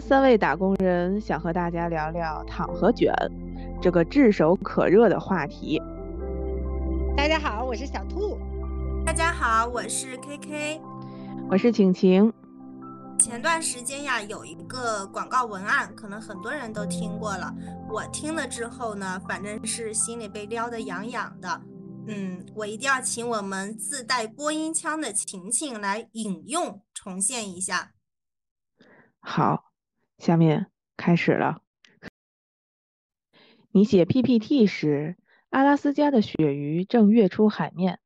们三位打工人想和大家聊聊躺和卷这个炙手可热的话题。大家好，我是小兔。大家好，我是 KK。我是晴晴。前段时间呀，有一个广告文案，可能很多人都听过了。我听了之后呢，反正是心里被撩得痒痒的。嗯，我一定要请我们自带播音腔的晴晴来引用重现一下。好，下面开始了。你写 PPT 时，阿拉斯加的鳕鱼正跃出海面；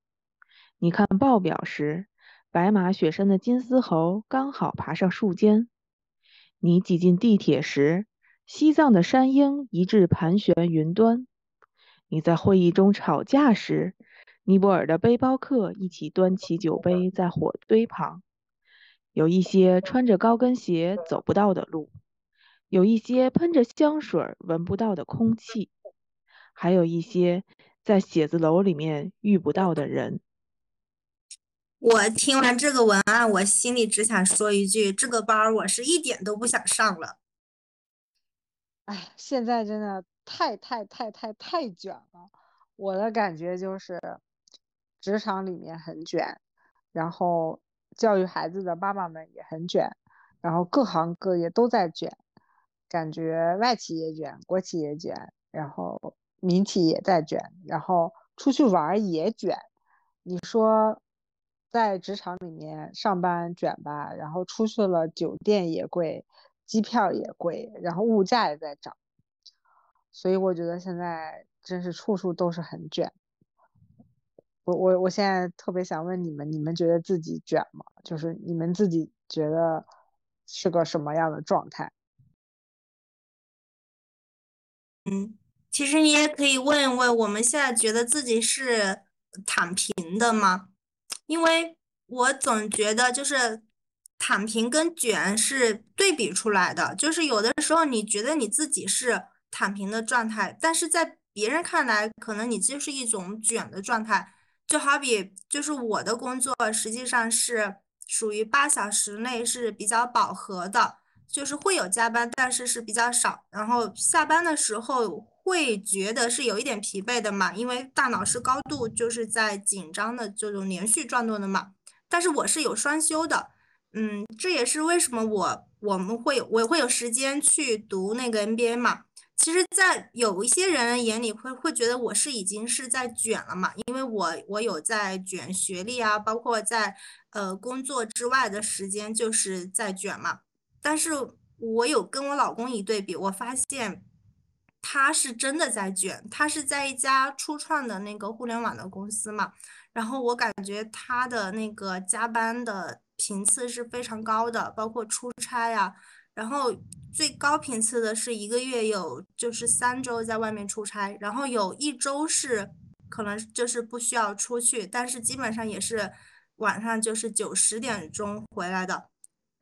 你看报表时，白马雪山的金丝猴刚好爬上树尖；你挤进地铁时，西藏的山鹰一致盘旋云端；你在会议中吵架时，尼泊尔的背包客一起端起酒杯在火堆旁。有一些穿着高跟鞋走不到的路，有一些喷着香水闻不到的空气，还有一些在写字楼里面遇不到的人。我听完这个文案，我心里只想说一句：这个班我是一点都不想上了。哎，现在真的太太太太太卷了。我的感觉就是，职场里面很卷，然后。教育孩子的爸爸们也很卷，然后各行各业都在卷，感觉外企也卷，国企也卷，然后民企也在卷，然后出去玩也卷。你说在职场里面上班卷吧，然后出去了酒店也贵，机票也贵，然后物价也在涨，所以我觉得现在真是处处都是很卷。我我我现在特别想问你们，你们觉得自己卷吗？就是你们自己觉得是个什么样的状态？嗯，其实你也可以问一问，我们现在觉得自己是躺平的吗？因为我总觉得就是躺平跟卷是对比出来的，就是有的时候你觉得你自己是躺平的状态，但是在别人看来，可能你就是一种卷的状态。就好比，就是我的工作实际上是属于八小时内是比较饱和的，就是会有加班，但是是比较少。然后下班的时候会觉得是有一点疲惫的嘛，因为大脑是高度就是在紧张的这种连续转动的嘛。但是我是有双休的，嗯，这也是为什么我我们会我会有时间去读那个 NBA 嘛。其实，在有一些人眼里会会觉得我是已经是在卷了嘛，因为我我有在卷学历啊，包括在呃工作之外的时间就是在卷嘛。但是我有跟我老公一对比，我发现他是真的在卷，他是在一家初创的那个互联网的公司嘛，然后我感觉他的那个加班的频次是非常高的，包括出差呀。然后最高频次的是一个月有就是三周在外面出差，然后有一周是可能就是不需要出去，但是基本上也是晚上就是九十点钟回来的。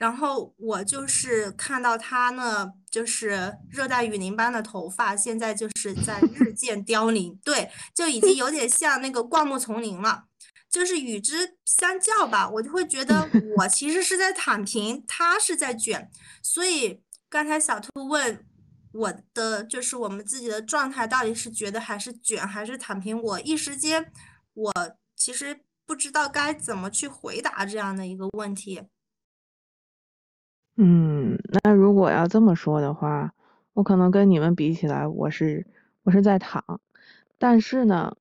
然后我就是看到他呢，就是热带雨林般的头发，现在就是在 日渐凋零，对，就已经有点像那个灌木丛林了。就是与之相较吧，我就会觉得我其实是在躺平，他是在卷。所以刚才小兔问我的，就是我们自己的状态到底是觉得还是卷还是躺平，我一时间我其实不知道该怎么去回答这样的一个问题。嗯，那如果要这么说的话，我可能跟你们比起来，我是我是在躺，但是呢。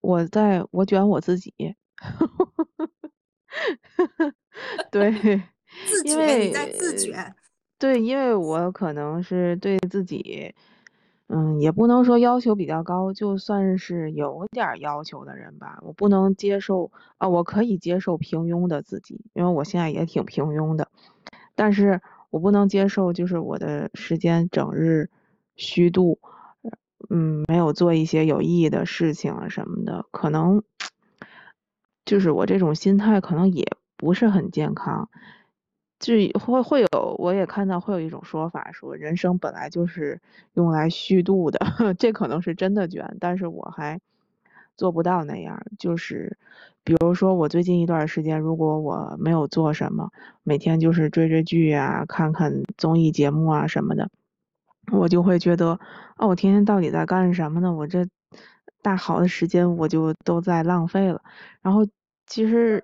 我在我卷我自己，对，自卷你在自卷，对，因为我可能是对自己，嗯，也不能说要求比较高，就算是有点要求的人吧。我不能接受啊，我可以接受平庸的自己，因为我现在也挺平庸的，但是我不能接受就是我的时间整日虚度。嗯，没有做一些有意义的事情啊什么的，可能就是我这种心态可能也不是很健康。就会会有，我也看到会有一种说法，说人生本来就是用来虚度的，这可能是真的卷，但是我还做不到那样。就是比如说我最近一段时间，如果我没有做什么，每天就是追追剧啊，看看综艺节目啊什么的，我就会觉得，哦，我天天到底在干什么呢？我这大好的时间我就都在浪费了。然后其实。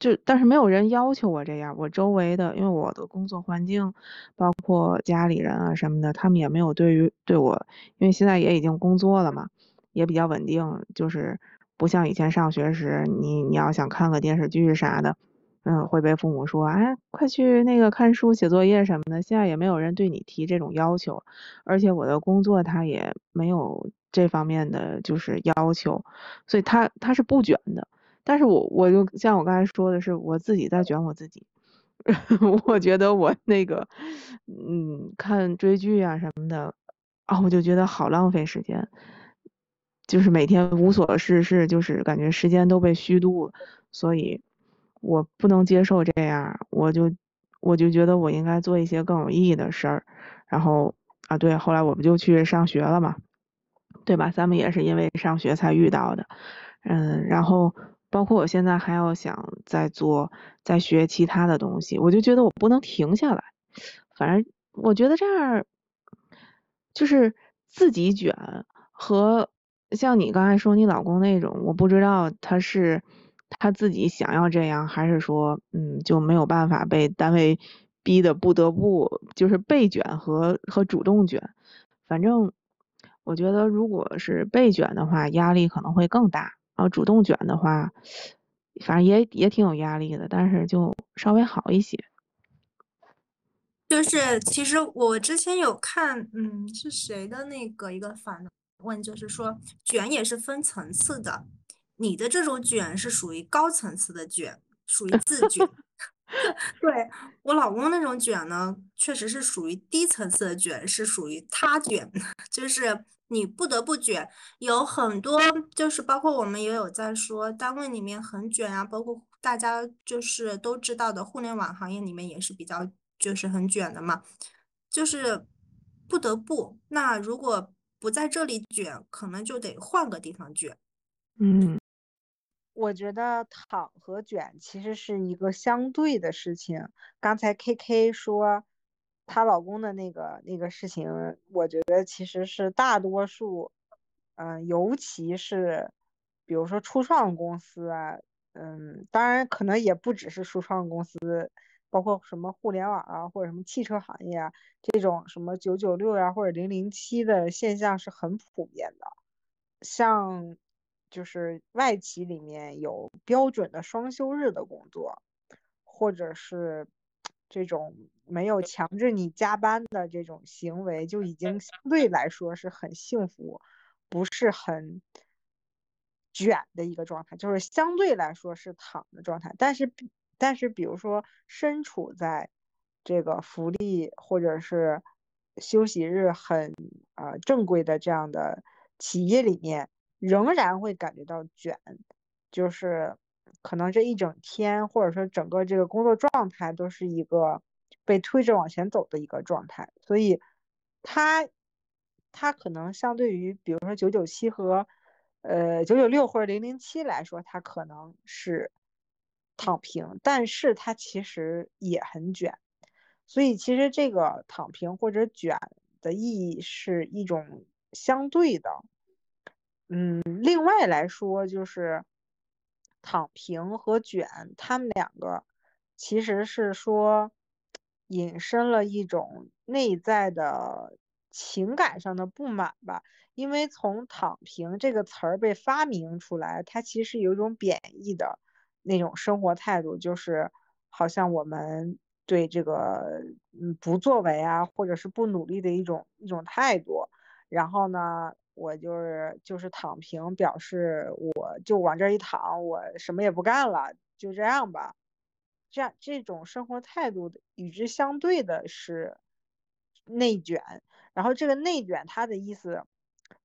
就但是没有人要求我这样，我周围的，因为我的工作环境，包括家里人啊什么的，他们也没有对于对我，因为现在也已经工作了嘛，也比较稳定，就是不像以前上学时，你你要想看个电视剧啥的，嗯，会被父母说，哎，快去那个看书、写作业什么的。现在也没有人对你提这种要求，而且我的工作他也没有这方面的就是要求，所以他他是不卷的。但是我我就像我刚才说的是，我自己在卷我自己。我觉得我那个，嗯，看追剧啊什么的，啊，我就觉得好浪费时间，就是每天无所事事，就是感觉时间都被虚度，所以我不能接受这样，我就我就觉得我应该做一些更有意义的事儿。然后啊，对，后来我不就去上学了嘛，对吧？咱们也是因为上学才遇到的，嗯，然后。包括我现在还要想再做、再学其他的东西，我就觉得我不能停下来。反正我觉得这样就是自己卷和像你刚才说你老公那种，我不知道他是他自己想要这样，还是说嗯就没有办法被单位逼的不得不就是被卷和和主动卷。反正我觉得如果是被卷的话，压力可能会更大。然后主动卷的话，反正也也挺有压力的，但是就稍微好一些。就是其实我之前有看，嗯，是谁的那个一个反问，就是说卷也是分层次的，你的这种卷是属于高层次的卷，属于自卷。对我老公那种卷呢，确实是属于低层次的卷，是属于他卷，就是。你不得不卷，有很多就是包括我们也有在说，单位里面很卷啊，包括大家就是都知道的互联网行业里面也是比较就是很卷的嘛，就是不得不。那如果不在这里卷，可能就得换个地方卷。嗯，我觉得躺和卷其实是一个相对的事情。刚才 K K 说。她老公的那个那个事情，我觉得其实是大多数，嗯，尤其是比如说初创公司啊，嗯，当然可能也不只是初创公司，包括什么互联网啊，或者什么汽车行业啊，这种什么九九六呀或者零零七的现象是很普遍的。像就是外企里面有标准的双休日的工作，或者是这种。没有强制你加班的这种行为，就已经相对来说是很幸福，不是很卷的一个状态，就是相对来说是躺的状态。但是，但是，比如说身处在这个福利或者是休息日很啊正规的这样的企业里面，仍然会感觉到卷，就是可能这一整天或者说整个这个工作状态都是一个。被推着往前走的一个状态，所以他他可能相对于比如说九九七和呃九九六或者零零七来说，他可能是躺平，但是它其实也很卷，所以其实这个躺平或者卷的意义是一种相对的。嗯，另外来说就是躺平和卷，他们两个其实是说。引申了一种内在的情感上的不满吧，因为从“躺平”这个词儿被发明出来，它其实有一种贬义的那种生活态度，就是好像我们对这个嗯不作为啊，或者是不努力的一种一种态度。然后呢，我就是就是躺平，表示我就往这一躺，我什么也不干了，就这样吧。这样这种生活态度的与之相对的是内卷，然后这个内卷它的意思，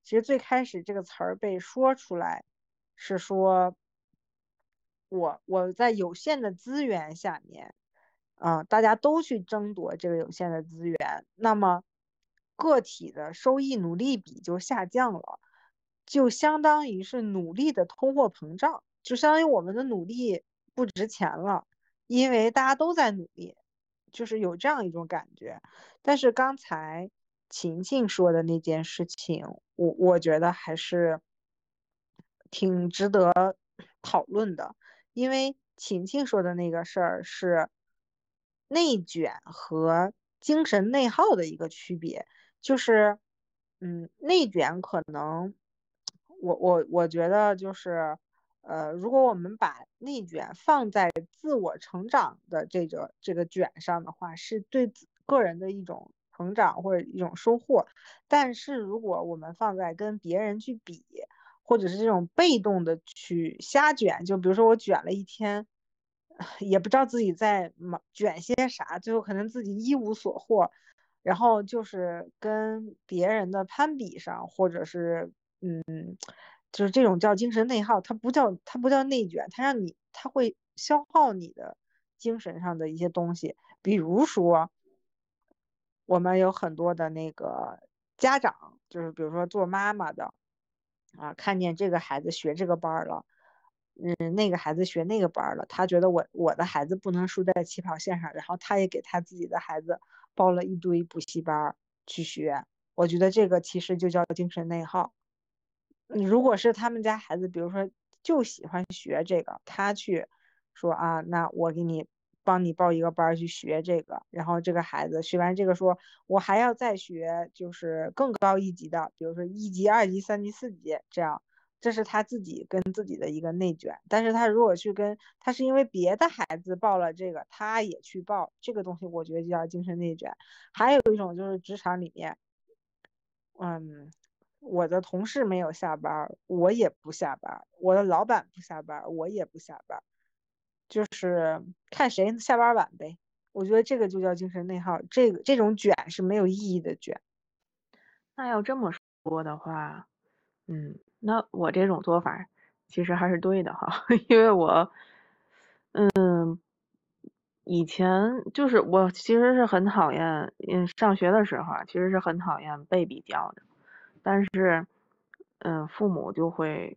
其实最开始这个词儿被说出来是说，我我在有限的资源下面，啊，大家都去争夺这个有限的资源，那么个体的收益努力比就下降了，就相当于是努力的通货膨胀，就相当于我们的努力不值钱了，因为大家都在努力，就是有这样一种感觉。但是刚才晴晴说的那件事情，我我觉得还是挺值得讨论的，因为晴晴说的那个事儿是内卷和精神内耗的一个区别，就是嗯，内卷可能。我我我觉得就是，呃，如果我们把内卷放在自我成长的这个这个卷上的话，是对个人的一种成长或者一种收获。但是如果我们放在跟别人去比，或者是这种被动的去瞎卷，就比如说我卷了一天，也不知道自己在忙卷些啥，最后可能自己一无所获，然后就是跟别人的攀比上，或者是。嗯，就是这种叫精神内耗，它不叫它不叫内卷，它让你它会消耗你的精神上的一些东西。比如说，我们有很多的那个家长，就是比如说做妈妈的啊，看见这个孩子学这个班了，嗯，那个孩子学那个班了，他觉得我我的孩子不能输在起跑线上，然后他也给他自己的孩子报了一堆补习班去学。我觉得这个其实就叫精神内耗。如果是他们家孩子，比如说就喜欢学这个，他去说啊，那我给你帮你报一个班去学这个，然后这个孩子学完这个，说我还要再学，就是更高一级的，比如说一级、二级、三级、四级这样，这是他自己跟自己的一个内卷。但是他如果去跟他是因为别的孩子报了这个，他也去报这个东西，我觉得就叫精神内卷。还有一种就是职场里面，嗯。我的同事没有下班，我也不下班；我的老板不下班，我也不下班，就是看谁下班晚呗。我觉得这个就叫精神内耗，这个这种卷是没有意义的卷。那要这么说的话，嗯，那我这种做法其实还是对的哈，因为我，嗯，以前就是我其实是很讨厌，嗯，上学的时候啊，其实是很讨厌被比较的。但是，嗯，父母就会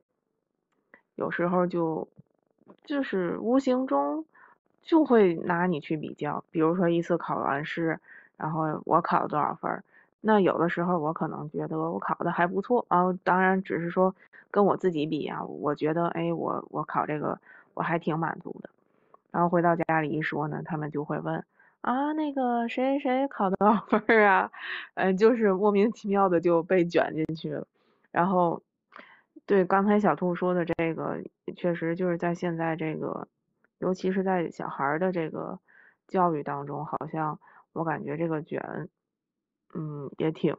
有时候就就是无形中就会拿你去比较，比如说一次考完试，然后我考了多少分，那有的时候我可能觉得我考的还不错啊，当然只是说跟我自己比啊，我觉得哎，我我考这个我还挺满足的，然后回到家里一说呢，他们就会问。啊，那个谁谁考多少分儿啊？嗯，就是莫名其妙的就被卷进去了。然后，对刚才小兔说的这个，确实就是在现在这个，尤其是在小孩的这个教育当中，好像我感觉这个卷，嗯，也挺，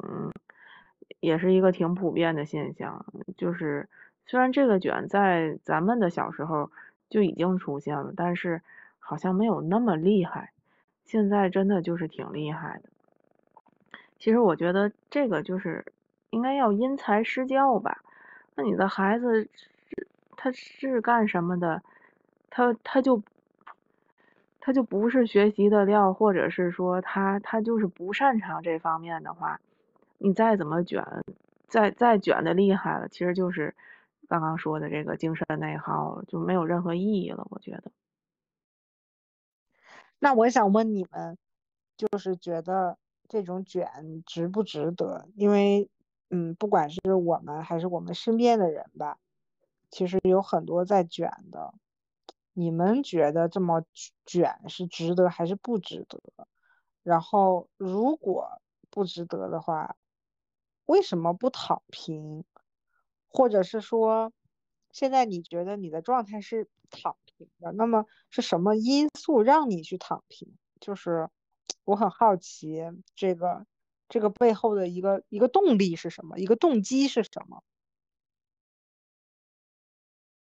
也是一个挺普遍的现象。就是虽然这个卷在咱们的小时候就已经出现了，但是好像没有那么厉害。现在真的就是挺厉害的。其实我觉得这个就是应该要因材施教吧。那你的孩子他是干什么的？他他就他就不是学习的料，或者是说他他就是不擅长这方面的话，你再怎么卷，再再卷的厉害了，其实就是刚刚说的这个精神内耗，就没有任何意义了。我觉得。那我想问你们，就是觉得这种卷值不值得？因为，嗯，不管是我们还是我们身边的人吧，其实有很多在卷的。你们觉得这么卷是值得还是不值得？然后，如果不值得的话，为什么不躺平？或者是说，现在你觉得你的状态是躺平的？那么是什么因素让你去躺平？就是我很好奇，这个这个背后的一个一个动力是什么？一个动机是什么？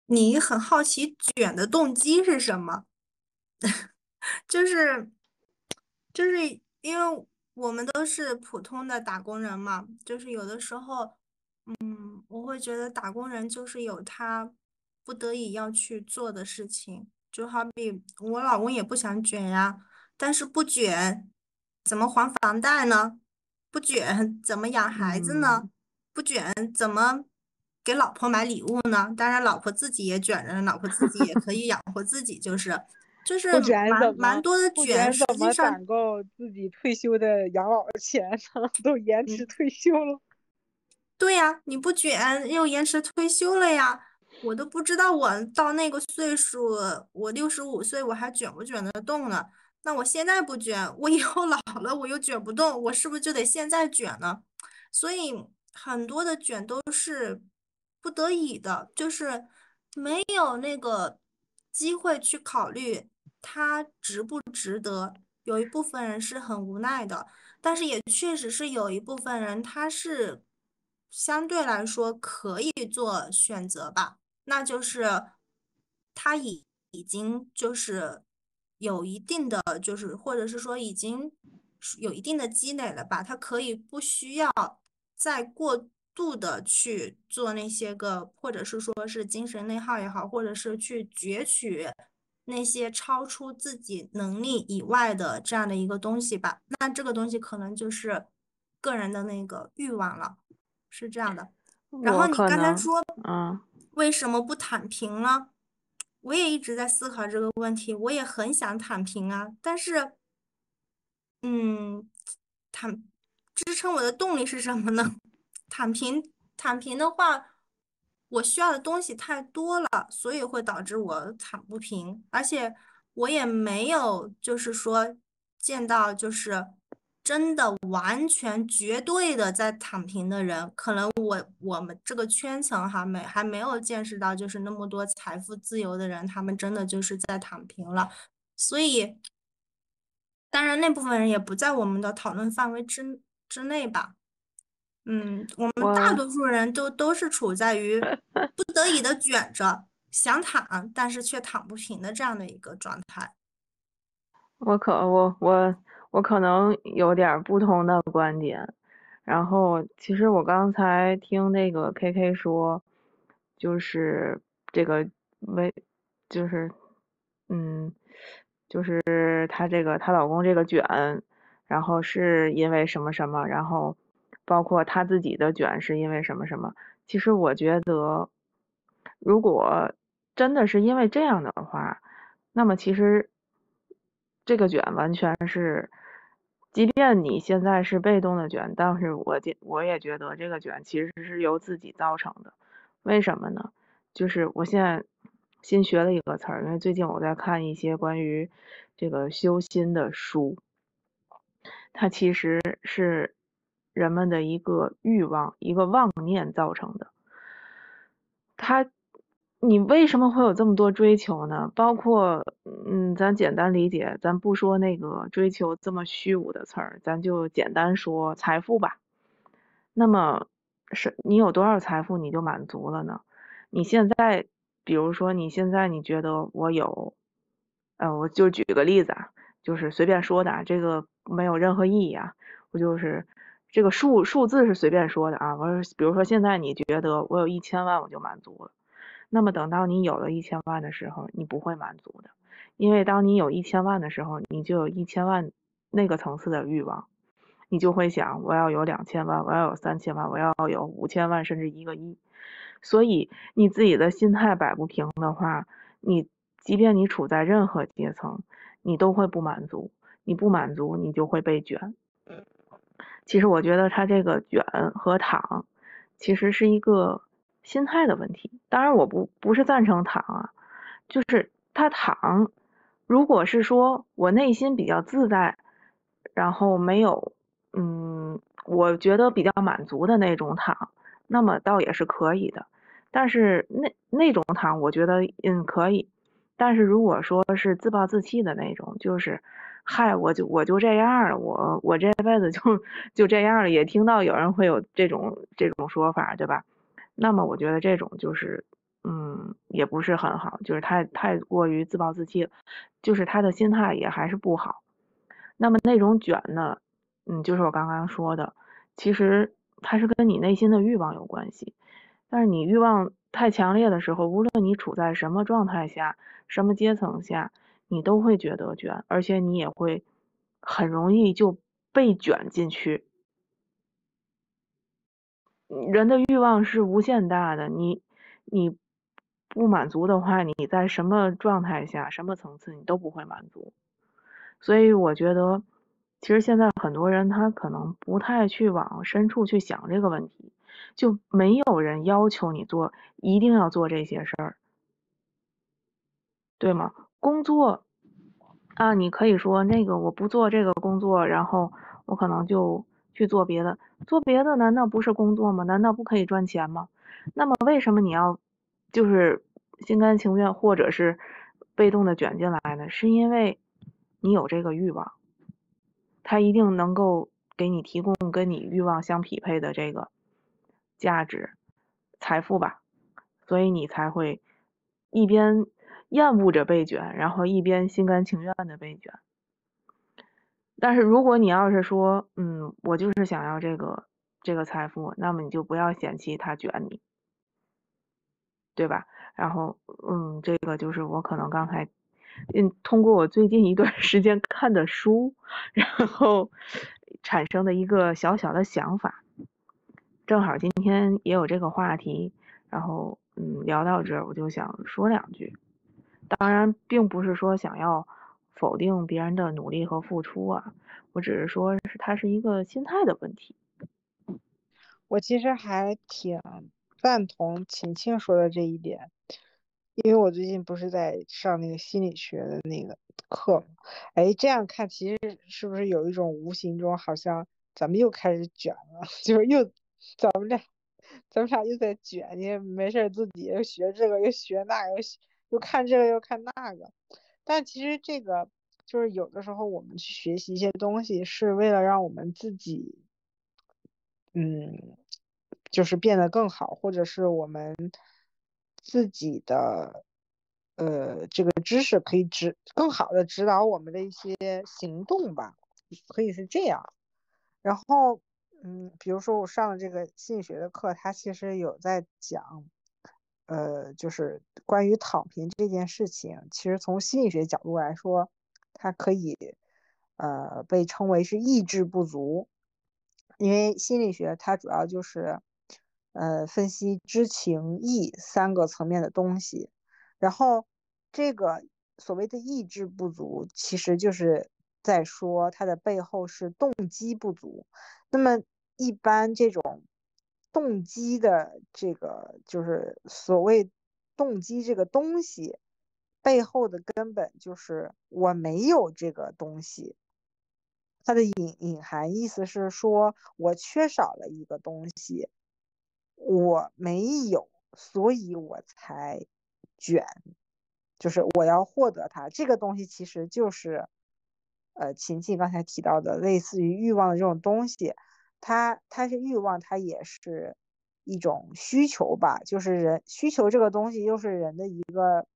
你很好奇卷的动机是什么？就是就是因为我们都是普通的打工人嘛，就是有的时候，嗯，我会觉得打工人就是有他。不得已要去做的事情，就好比我老公也不想卷呀，但是不卷怎么还房贷呢？不卷怎么养孩子呢？不卷怎么给老婆买礼物呢？当然，老婆自己也卷着，老婆自己也可以养活自己，就是就是蛮蛮多的卷，实际上攒够自己退休的养老钱呢？都延迟退休了。对呀，你不卷又延迟退休了呀。我都不知道我到那个岁数，我六十五岁我还卷不卷得动呢？那我现在不卷，我以后老了我又卷不动，我是不是就得现在卷呢？所以很多的卷都是不得已的，就是没有那个机会去考虑它值不值得。有一部分人是很无奈的，但是也确实是有一部分人他是相对来说可以做选择吧。那就是他已已经就是有一定的，就是或者是说已经有一定的积累了吧，他可以不需要再过度的去做那些个，或者是说是精神内耗也好，或者是去攫取那些超出自己能力以外的这样的一个东西吧。那这个东西可能就是个人的那个欲望了，是这样的。然后你刚才说，嗯。为什么不躺平呢？我也一直在思考这个问题，我也很想躺平啊，但是，嗯，躺支撑我的动力是什么呢？躺平，躺平的话，我需要的东西太多了，所以会导致我躺不平，而且我也没有就是说见到就是。真的完全绝对的在躺平的人，可能我我们这个圈层哈没还没有见识到，就是那么多财富自由的人，他们真的就是在躺平了。所以，当然那部分人也不在我们的讨论范围之之内吧。嗯，我们大多数人都都是处在于 不得已的卷着，想躺但是却躺不平的这样的一个状态。我可我我。我可能有点不同的观点，然后其实我刚才听那个 K K 说，就是这个为，就是，嗯，就是她这个她老公这个卷，然后是因为什么什么，然后包括她自己的卷是因为什么什么。其实我觉得，如果真的是因为这样的话，那么其实。这个卷完全是，即便你现在是被动的卷，但是我觉我也觉得这个卷其实是由自己造成的。为什么呢？就是我现在新学了一个词儿，因为最近我在看一些关于这个修心的书，它其实是人们的一个欲望、一个妄念造成的。它。你为什么会有这么多追求呢？包括，嗯，咱简单理解，咱不说那个追求这么虚无的词儿，咱就简单说财富吧。那么是你有多少财富你就满足了呢？你现在，比如说你现在你觉得我有，呃，我就举个例子啊，就是随便说的啊，这个没有任何意义啊。我就是这个数数字是随便说的啊。我比如说现在你觉得我有一千万我就满足了。那么等到你有了一千万的时候，你不会满足的，因为当你有一千万的时候，你就有一千万那个层次的欲望，你就会想我要有两千万，我要有三千万，我要有五千万，甚至一个亿。所以你自己的心态摆不平的话，你即便你处在任何阶层，你都会不满足，你不满足，你就会被卷。其实我觉得他这个卷和躺，其实是一个。心态的问题，当然我不不是赞成躺啊，就是他躺，如果是说我内心比较自在，然后没有，嗯，我觉得比较满足的那种躺，那么倒也是可以的。但是那那种躺，我觉得嗯可以。但是如果说是自暴自弃的那种，就是嗨，我就我就这样了，我我这辈子就就这样了。也听到有人会有这种这种说法，对吧？那么我觉得这种就是，嗯，也不是很好，就是太太过于自暴自弃了，就是他的心态也还是不好。那么那种卷呢，嗯，就是我刚刚说的，其实它是跟你内心的欲望有关系。但是你欲望太强烈的时候，无论你处在什么状态下、什么阶层下，你都会觉得卷，而且你也会很容易就被卷进去。人的欲望是无限大的，你你不满足的话，你在什么状态下、什么层次你都不会满足。所以我觉得，其实现在很多人他可能不太去往深处去想这个问题，就没有人要求你做一定要做这些事儿，对吗？工作啊，你可以说那个我不做这个工作，然后我可能就去做别的。做别的难道不是工作吗？难道不可以赚钱吗？那么为什么你要就是心甘情愿或者是被动的卷进来呢？是因为你有这个欲望，它一定能够给你提供跟你欲望相匹配的这个价值、财富吧，所以你才会一边厌恶着被卷，然后一边心甘情愿的被卷。但是如果你要是说，嗯，我就是想要这个这个财富，那么你就不要嫌弃他卷你，对吧？然后，嗯，这个就是我可能刚才，嗯，通过我最近一段时间看的书，然后产生的一个小小的想法，正好今天也有这个话题，然后，嗯，聊到这儿，我就想说两句。当然，并不是说想要。否定别人的努力和付出啊，我只是说，是它是一个心态的问题。我其实还挺赞同晴晴说的这一点，因为我最近不是在上那个心理学的那个课嘛，哎，这样看其实是不是有一种无形中好像咱们又开始卷了，就是又咱们俩咱们俩又在卷，你没事自己又学这个又学那个又又看这个又看那个。但其实这个就是有的时候我们去学习一些东西，是为了让我们自己，嗯，就是变得更好，或者是我们自己的呃这个知识可以指更好的指导我们的一些行动吧，可以是这样。然后，嗯，比如说我上了这个心理学的课，它其实有在讲。呃，就是关于躺平这件事情，其实从心理学角度来说，它可以呃被称为是意志不足，因为心理学它主要就是呃分析知情意三个层面的东西，然后这个所谓的意志不足，其实就是在说它的背后是动机不足。那么一般这种。动机的这个就是所谓动机这个东西背后的根本就是我没有这个东西，它的隐隐含意思是说我缺少了一个东西，我没有，所以我才卷，就是我要获得它这个东西，其实就是呃琴琴刚才提到的类似于欲望的这种东西。它它是欲望，它也是一种需求吧，就是人需求这个东西，又是人的一个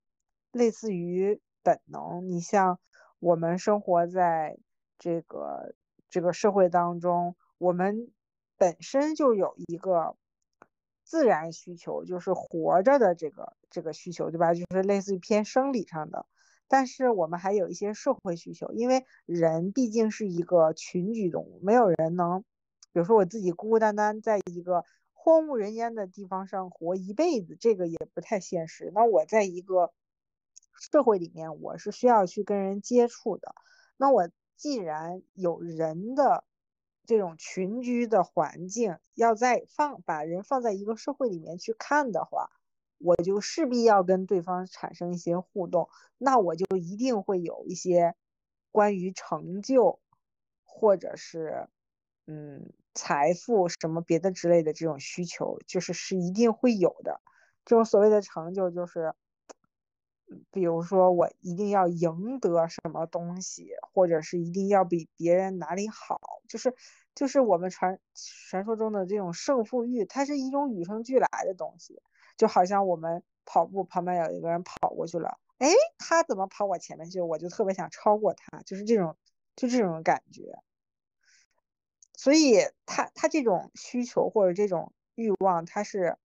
类似于本能。你像我们生活在这个这个社会当中，我们本身就有一个自然需求，就是活着的这个这个需求，对吧？就是类似于偏生理上的。但是我们还有一些社会需求，因为人毕竟是一个群居动物，没有人能。比如说我自己孤孤单单在一个荒无人烟的地方上活一辈子，这个也不太现实。那我在一个社会里面，我是需要去跟人接触的。那我既然有人的这种群居的环境，要在放把人放在一个社会里面去看的话，我就势必要跟对方产生一些互动。那我就一定会有一些关于成就，或者是嗯。财富什么别的之类的这种需求，就是是一定会有的。这种所谓的成就，就是比如说我一定要赢得什么东西，或者是一定要比别人哪里好，就是就是我们传传说中的这种胜负欲，它是一种与生俱来的东西。就好像我们跑步旁边有一个人跑过去了，哎，他怎么跑我前面去，我就特别想超过他，就是这种就这种感觉。所以，他他这种需求或者这种欲望，他是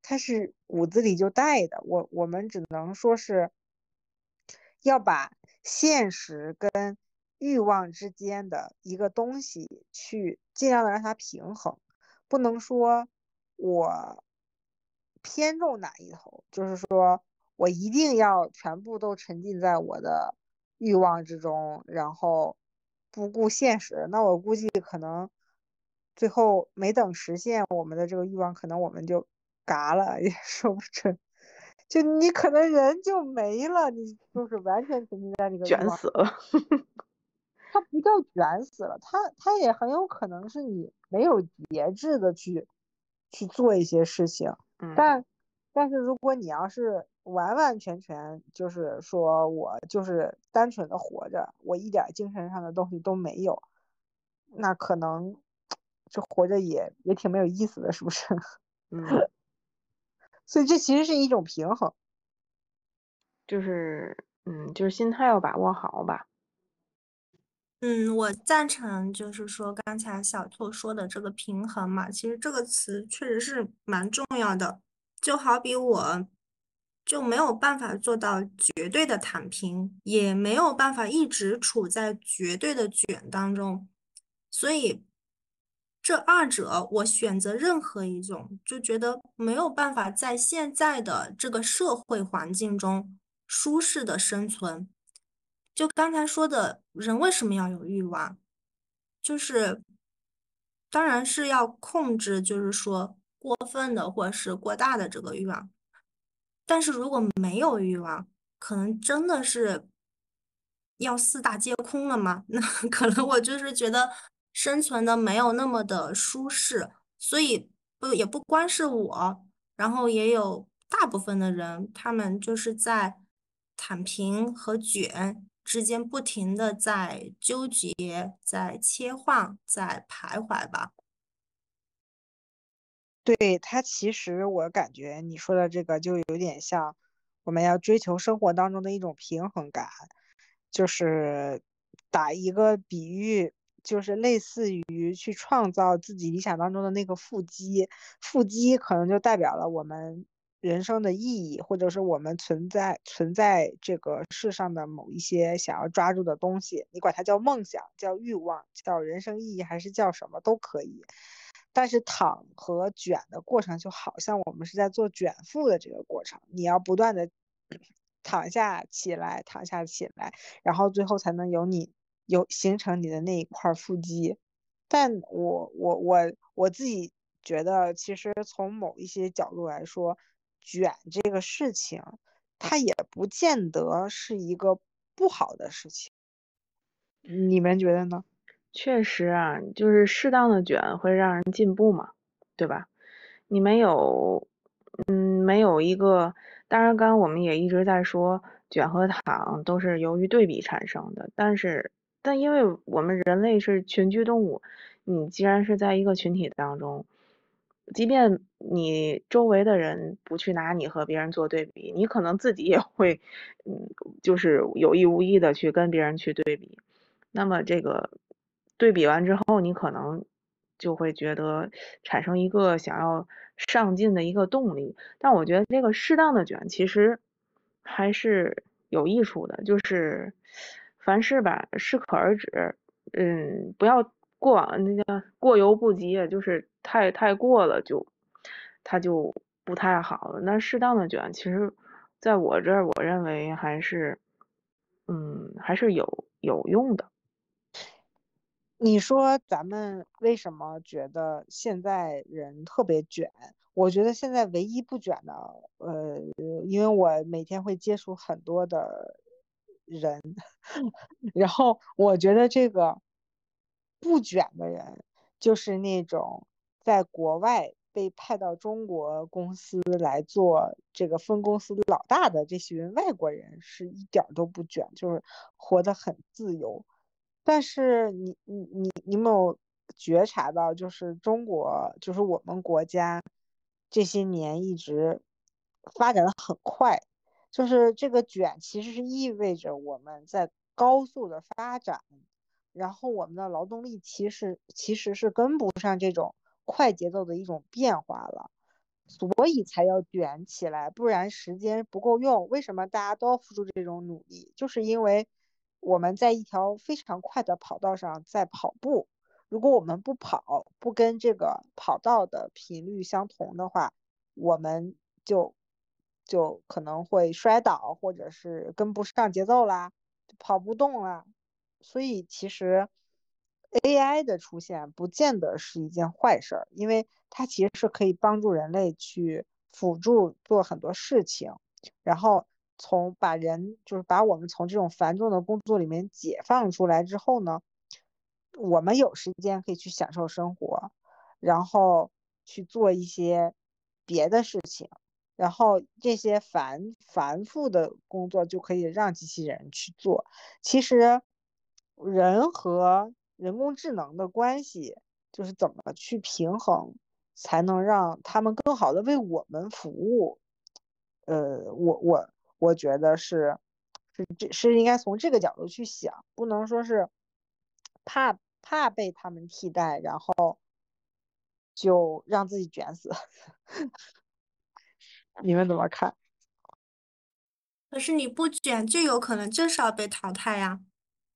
他是骨子里就带的。我我们只能说是要把现实跟欲望之间的一个东西去尽量的让它平衡，不能说我偏重哪一头，就是说我一定要全部都沉浸在我的欲望之中，然后不顾现实。那我估计可能最后没等实现我们的这个欲望，可能我们就嘎了，也 说不准。就你可能人就没了，你就是完全沉浸在那个卷死了。它不叫卷死了，它它也很有可能是你没有节制的去去做一些事情。嗯，但但是如果你要是完完全全就是说我就是单纯的活着，我一点精神上的东西都没有，那可能这活着也也挺没有意思的，是不是？嗯，所以这其实是一种平衡，就是嗯，就是心态要把握好吧。嗯，我赞成，就是说刚才小兔说的这个平衡嘛，其实这个词确实是蛮重要的。就好比我就没有办法做到绝对的躺平，也没有办法一直处在绝对的卷当中，所以这二者我选择任何一种，就觉得没有办法在现在的这个社会环境中舒适的生存。就刚才说的人为什么要有欲望，就是当然是要控制，就是说过分的或是过大的这个欲望。但是如果没有欲望，可能真的是要四大皆空了吗？那可能我就是觉得生存的没有那么的舒适，所以不也不光是我，然后也有大部分的人，他们就是在躺平和卷。之间不停的在纠结，在切换，在徘徊吧。对他，其实我感觉你说的这个就有点像我们要追求生活当中的一种平衡感，就是打一个比喻，就是类似于去创造自己理想当中的那个腹肌，腹肌可能就代表了我们。人生的意义，或者是我们存在存在这个世上的某一些想要抓住的东西，你管它叫梦想、叫欲望、叫人生意义，还是叫什么都可以。但是躺和卷的过程，就好像我们是在做卷腹的这个过程，你要不断的 躺下起来，躺下起来，然后最后才能有你有形成你的那一块腹肌。但我我我我自己觉得，其实从某一些角度来说。卷这个事情，它也不见得是一个不好的事情，你们觉得呢？确实啊，就是适当的卷会让人进步嘛，对吧？你没有，嗯，没有一个，当然，刚刚我们也一直在说卷和躺都是由于对比产生的，但是，但因为我们人类是群居动物，你既然是在一个群体当中。即便你周围的人不去拿你和别人做对比，你可能自己也会，嗯，就是有意无意的去跟别人去对比。那么这个对比完之后，你可能就会觉得产生一个想要上进的一个动力。但我觉得这个适当的卷其实还是有益处的，就是凡事吧适可而止，嗯，不要。过往那叫过犹不及，就是太太过了就，它就不太好了。那适当的卷，其实在我这儿，我认为还是，嗯，还是有有用的。你说咱们为什么觉得现在人特别卷？我觉得现在唯一不卷的，呃，因为我每天会接触很多的人，然后我觉得这个。不卷的人，就是那种在国外被派到中国公司来做这个分公司老大的这群外国人，是一点都不卷，就是活得很自由。但是你你你你没有觉察到，就是中国，就是我们国家这些年一直发展的很快，就是这个卷其实是意味着我们在高速的发展。然后我们的劳动力其实其实是跟不上这种快节奏的一种变化了，所以才要卷起来，不然时间不够用。为什么大家都要付出这种努力？就是因为我们在一条非常快的跑道上在跑步。如果我们不跑，不跟这个跑道的频率相同的话，我们就就可能会摔倒，或者是跟不上节奏啦，跑不动啦。所以其实 AI 的出现不见得是一件坏事儿，因为它其实是可以帮助人类去辅助做很多事情，然后从把人就是把我们从这种繁重的工作里面解放出来之后呢。我们有时间可以去享受生活，然后去做一些别的事情，然后这些繁繁复的工作就可以让机器人去做。其实，人和人工智能的关系就是怎么去平衡，才能让他们更好的为我们服务。呃，我我我觉得是是这是应该从这个角度去想，不能说是。怕怕被他们替代，然后就让自己卷死。你们怎么看？可是你不卷，就有可能就是要被淘汰呀。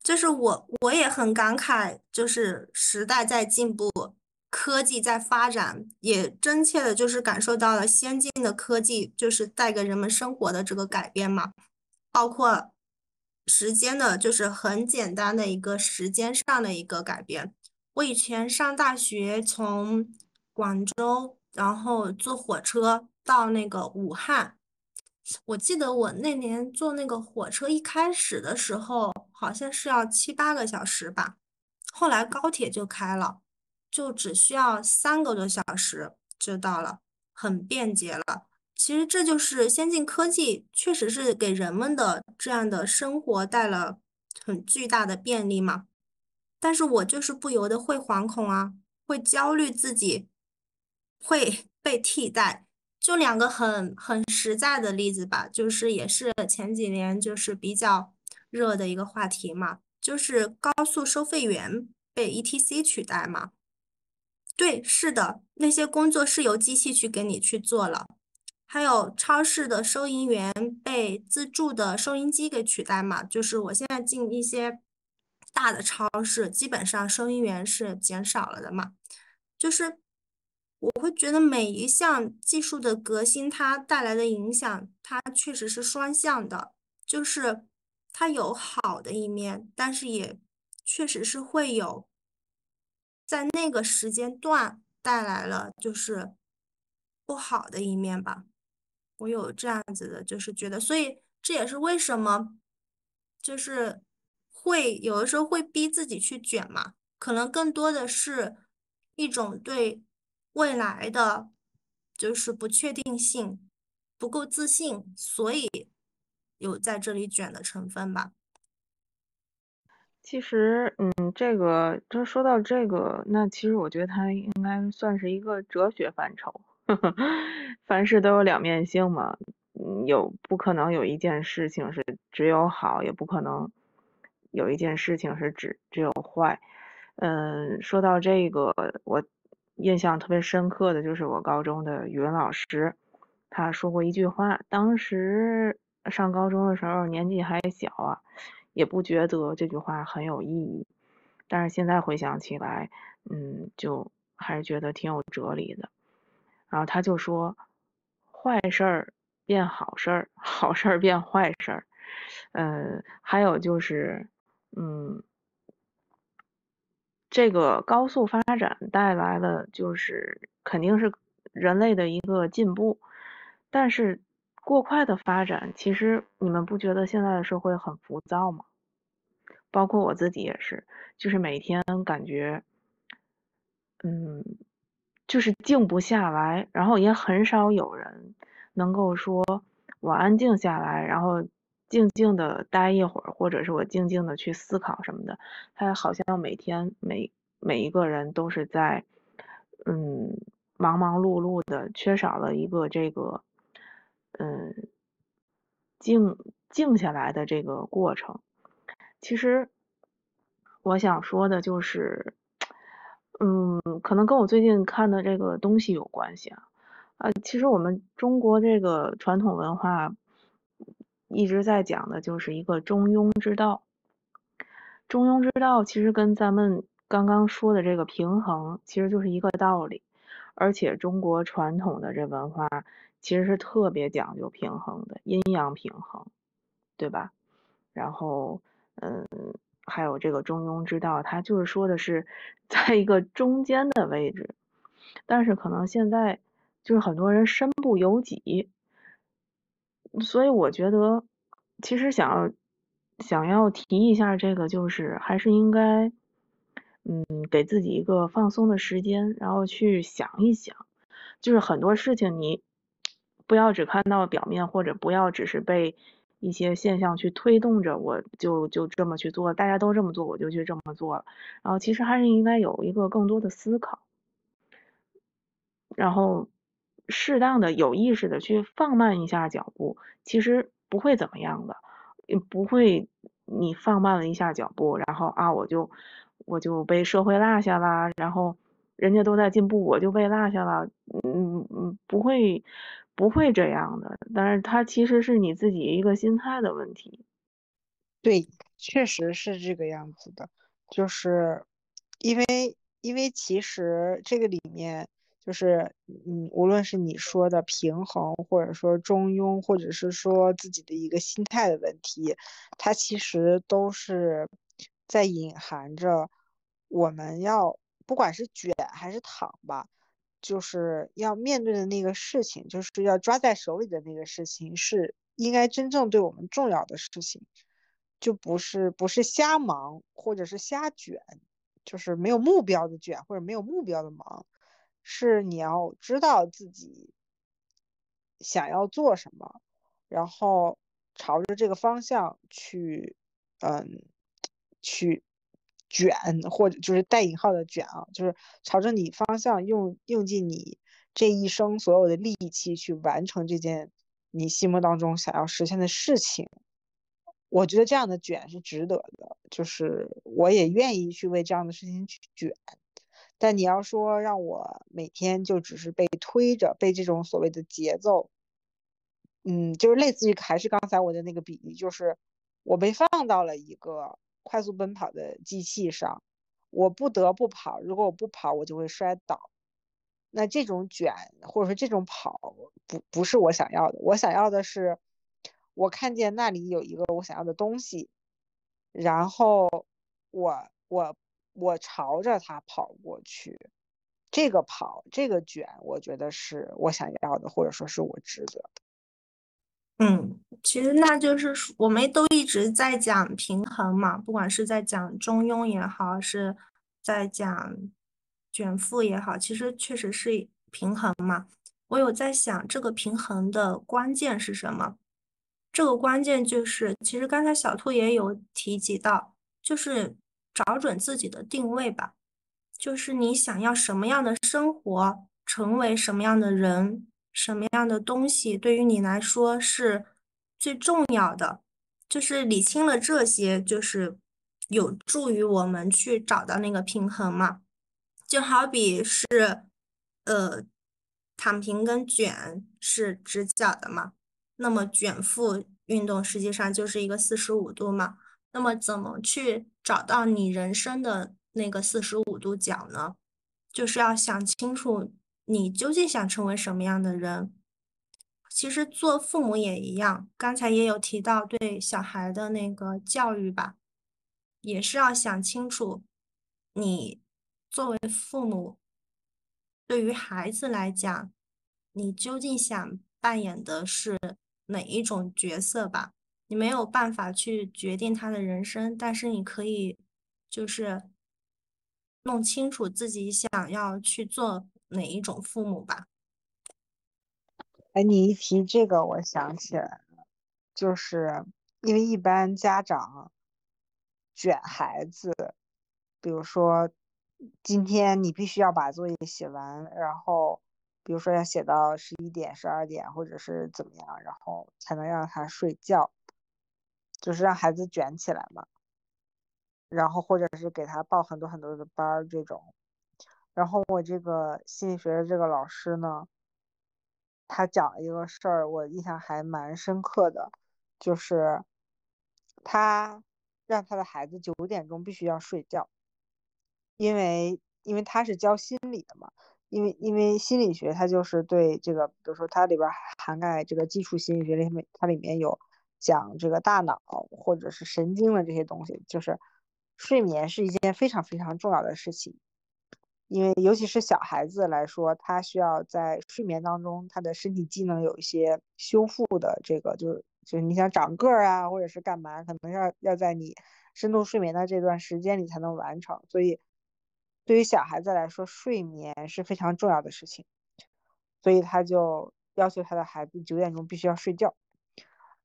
就是我我也很感慨，就是时代在进步，科技在发展，也真切的就是感受到了先进的科技就是带给人们生活的这个改变嘛，包括。时间的，就是很简单的一个时间上的一个改变。我以前上大学，从广州，然后坐火车到那个武汉。我记得我那年坐那个火车，一开始的时候好像是要七八个小时吧，后来高铁就开了，就只需要三个多小时就到了，很便捷了。其实这就是先进科技，确实是给人们的这样的生活带了很巨大的便利嘛。但是我就是不由得会惶恐啊，会焦虑自己会被替代。就两个很很实在的例子吧，就是也是前几年就是比较热的一个话题嘛，就是高速收费员被 ETC 取代嘛。对，是的，那些工作是由机器去给你去做了。还有超市的收银员被自助的收银机给取代嘛？就是我现在进一些大的超市，基本上收银员是减少了的嘛。就是我会觉得每一项技术的革新，它带来的影响，它确实是双向的。就是它有好的一面，但是也确实是会有在那个时间段带来了就是不好的一面吧。我有这样子的，就是觉得，所以这也是为什么，就是会有的时候会逼自己去卷嘛，可能更多的是一种对未来的就是不确定性不够自信，所以有在这里卷的成分吧。其实，嗯，这个就说到这个，那其实我觉得它应该算是一个哲学范畴。凡事都有两面性嘛，有不可能有一件事情是只有好，也不可能有一件事情是只只有坏。嗯，说到这个，我印象特别深刻的就是我高中的语文老师，他说过一句话，当时上高中的时候年纪还小啊，也不觉得这句话很有意义，但是现在回想起来，嗯，就还是觉得挺有哲理的。然后他就说，坏事儿变好事儿，好事儿变坏事儿。嗯，还有就是，嗯，这个高速发展带来了就是肯定是人类的一个进步，但是过快的发展，其实你们不觉得现在的社会很浮躁吗？包括我自己也是，就是每天感觉，嗯。就是静不下来，然后也很少有人能够说我安静下来，然后静静的待一会儿，或者是我静静的去思考什么的。他好像每天每每一个人都是在嗯忙忙碌碌的，缺少了一个这个嗯静静下来的这个过程。其实我想说的就是。嗯，可能跟我最近看的这个东西有关系啊。啊，其实我们中国这个传统文化一直在讲的就是一个中庸之道。中庸之道其实跟咱们刚刚说的这个平衡，其实就是一个道理。而且中国传统的这文化其实是特别讲究平衡的，阴阳平衡，对吧？然后，嗯，还有这个中庸之道，它就是说的是在一个中间的位置。但是可能现在就是很多人身不由己，所以我觉得其实想要想要提一下这个，就是还是应该。嗯，给自己一个放松的时间，然后去想一想，就是很多事情你不要只看到表面，或者不要只是被一些现象去推动着，我就就这么去做，大家都这么做，我就去这么做了。然后其实还是应该有一个更多的思考，然后适当的有意识的去放慢一下脚步，其实不会怎么样的，不会你放慢了一下脚步，然后啊我就。我就被社会落下了，然后人家都在进步，我就被落下了。嗯嗯，不会不会这样的，但是它其实是你自己一个心态的问题。对，确实是这个样子的，就是因为因为其实这个里面就是嗯，无论是你说的平衡，或者说中庸，或者是说自己的一个心态的问题，它其实都是在隐含着。我们要不管是卷还是躺吧，就是要面对的那个事情，就是要抓在手里的那个事情，是应该真正对我们重要的事情，就不是不是瞎忙或者是瞎卷，就是没有目标的卷或者没有目标的忙，是你要知道自己想要做什么，然后朝着这个方向去，嗯，去。卷或者就是带引号的卷啊，就是朝着你方向用用尽你这一生所有的力气去完成这件你心目当中想要实现的事情。我觉得这样的卷是值得的，就是我也愿意去为这样的事情去卷。但你要说让我每天就只是被推着，被这种所谓的节奏，嗯，就是类似于还是刚才我的那个比喻，就是我被放到了一个。快速奔跑的机器上，我不得不跑。如果我不跑，我就会摔倒。那这种卷或者说这种跑，不不是我想要的。我想要的是，我看见那里有一个我想要的东西，然后我我我朝着它跑过去。这个跑，这个卷，我觉得是我想要的，或者说是我值得。嗯，其实那就是我们都一直在讲平衡嘛，不管是在讲中庸也好，是在讲卷腹也好，其实确实是平衡嘛。我有在想这个平衡的关键是什么？这个关键就是，其实刚才小兔也有提及到，就是找准自己的定位吧，就是你想要什么样的生活，成为什么样的人。什么样的东西对于你来说是最重要的？就是理清了这些，就是有助于我们去找到那个平衡嘛。就好比是，呃，躺平跟卷是直角的嘛，那么卷腹运动实际上就是一个四十五度嘛。那么怎么去找到你人生的那个四十五度角呢？就是要想清楚。你究竟想成为什么样的人？其实做父母也一样，刚才也有提到对小孩的那个教育吧，也是要想清楚，你作为父母，对于孩子来讲，你究竟想扮演的是哪一种角色吧？你没有办法去决定他的人生，但是你可以就是弄清楚自己想要去做。哪一种父母吧？哎，你一提这个，我想起来了，就是因为一般家长卷孩子，比如说今天你必须要把作业写完，然后比如说要写到十一点、十二点，或者是怎么样，然后才能让他睡觉，就是让孩子卷起来嘛，然后或者是给他报很多很多的班儿这种。然后我这个心理学的这个老师呢，他讲了一个事儿，我印象还蛮深刻的，就是他让他的孩子九点钟必须要睡觉，因为因为他是教心理的嘛，因为因为心理学它就是对这个，比如说它里边涵盖这个基础心理学里面，它里面有讲这个大脑或者是神经的这些东西，就是睡眠是一件非常非常重要的事情。因为尤其是小孩子来说，他需要在睡眠当中，他的身体机能有一些修复的这个，就是就是你想长个儿啊，或者是干嘛，可能要要在你深度睡眠的这段时间里才能完成。所以，对于小孩子来说，睡眠是非常重要的事情。所以他就要求他的孩子九点钟必须要睡觉。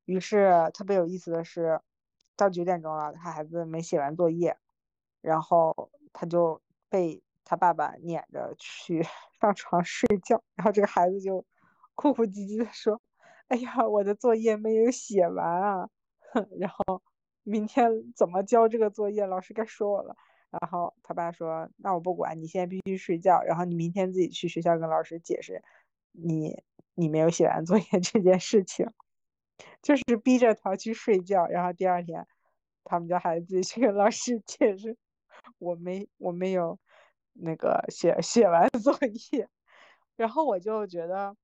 于是特别有意思的是，到九点钟了，他孩子没写完作业，然后他就被。他爸爸撵着去 上床睡觉，然后这个孩子就 哭哭唧唧的说：“哎呀，我的作业没有写完啊！”然后明天怎么交这个作业，老师该说我了。然后他爸说：“那我不管你，现在必须睡觉。然后你明天自己去学校跟老师解释，你你没有写完作业这件事情，就是逼着他去睡觉。然后第二天，他们家孩子自己去跟老师解释，我没我没有。”那个写写完作业，然后我就觉得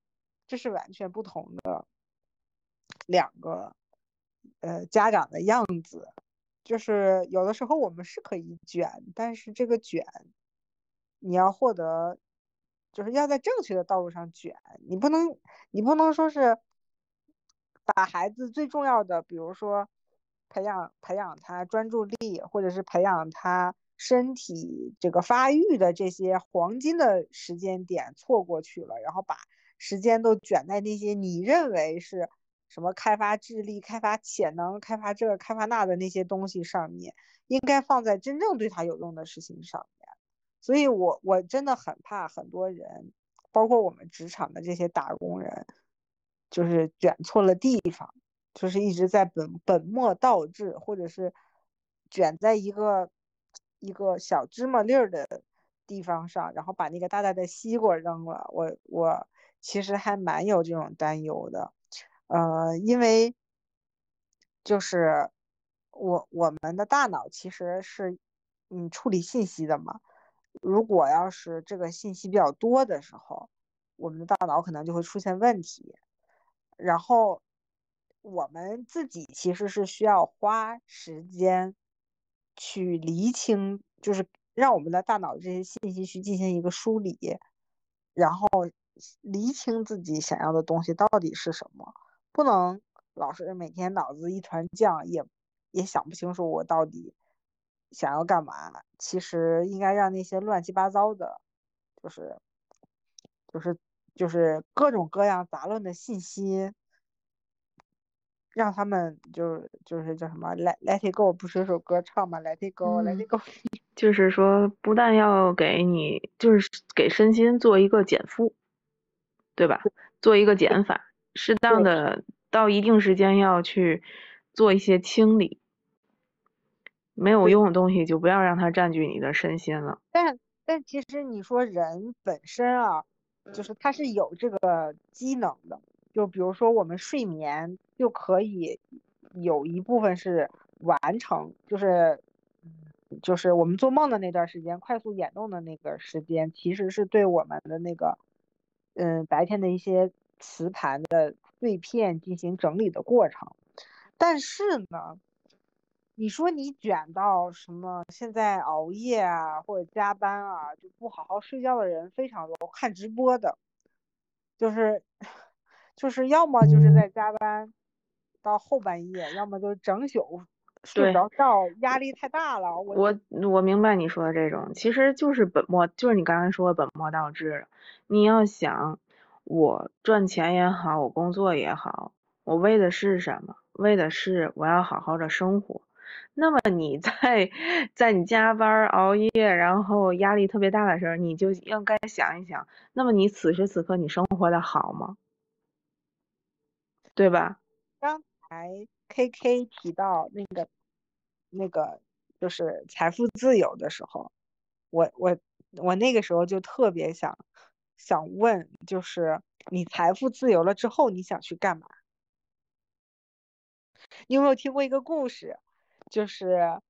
这是完全不同的两个呃家长的样子，就是有的时候我们是可以卷，但是这个卷你要获得就是要在正确的道路上卷，你不能你不能说是把孩子最重要的，比如说培养培养他专注力，或者是培养他。身体这个发育的这些黄金的时间点错过去了，然后把时间都卷在那些你认为是什么开发智力、开发潜能、开发这、开发那的那些东西上面，应该放在真正对他有用的事情上面。所以，我我真的很怕很多人，包括我们职场的这些打工人，就是卷错了地方，就是一直在本本末倒置，或者是卷在一个。一个小芝麻粒儿的地方上，然后把那个大大的西瓜扔了。我我其实还蛮有这种担忧的，呃，因为就是我我们的大脑其实是嗯处理信息的嘛。如果要是这个信息比较多的时候，我们的大脑可能就会出现问题。然后我们自己其实是需要花时间。去厘清，就是让我们的大脑这些信息去进行一个梳理，然后厘清自己想要的东西到底是什么，不能老是每天脑子一团浆，也也想不清楚我到底想要干嘛。其实应该让那些乱七八糟的，就是就是就是各种各样杂乱的信息。让他们就就是叫什么，Let Let It Go，不是有首歌唱吗？Let It Go，Let It Go，就是说不但要给你，就是给身心做一个减负，对吧？做一个减法，适当的到一定时间要去做一些清理，没有用的东西就不要让它占据你的身心了。但但其实你说人本身啊，就是他是有这个机能的。就比如说，我们睡眠就可以有一部分是完成，就是，就是我们做梦的那段时间，快速眼动的那个时间，其实是对我们的那个，嗯，白天的一些磁盘的碎片进行整理的过程。但是呢，你说你卷到什么，现在熬夜啊，或者加班啊，就不好好睡觉的人非常多，看直播的，就是。就是要么就是在加班到后半夜，要么就整宿睡不着觉，压力太大了。我我明白你说的这种，其实就是本末，就是你刚才说的本末倒置。你要想，我赚钱也好，我工作也好，我为的是什么？为的是我要好好的生活。那么你在在你加班熬夜，然后压力特别大的时候，你就应该想一想，那么你此时此刻你生活的好吗？对吧？刚才 K K 提到那个那个就是财富自由的时候，我我我那个时候就特别想想问，就是你财富自由了之后，你想去干嘛？你有没有听过一个故事？就是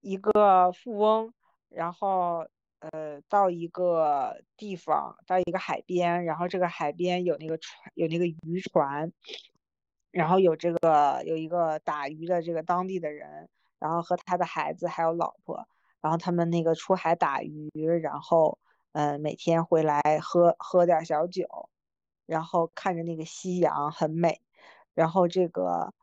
一个富翁，然后呃到一个地方，到一个海边，然后这个海边有那个船，有那个渔船，然后有这个有一个打鱼的这个当地的人，然后和他的孩子还有老婆，然后他们那个出海打鱼，然后呃每天回来喝喝点小酒，然后看着那个夕阳很美，然后这个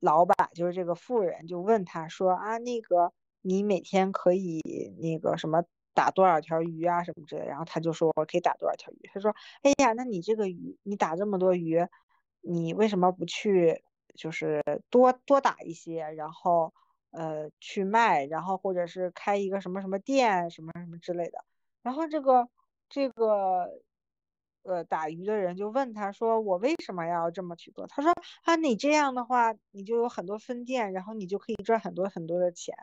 老板就是这个富人就问他说啊那个你每天可以那个什么打多少条鱼啊什么之类，然后他就说我可以打多少条鱼，他说哎呀那你这个鱼你打这么多鱼。你为什么不去，就是多多打一些，然后呃去卖，然后或者是开一个什么什么店，什么什么之类的。然后这个这个呃打鱼的人就问他说：“我为什么要这么去做？”他说：“啊，你这样的话，你就有很多分店，然后你就可以赚很多很多的钱。”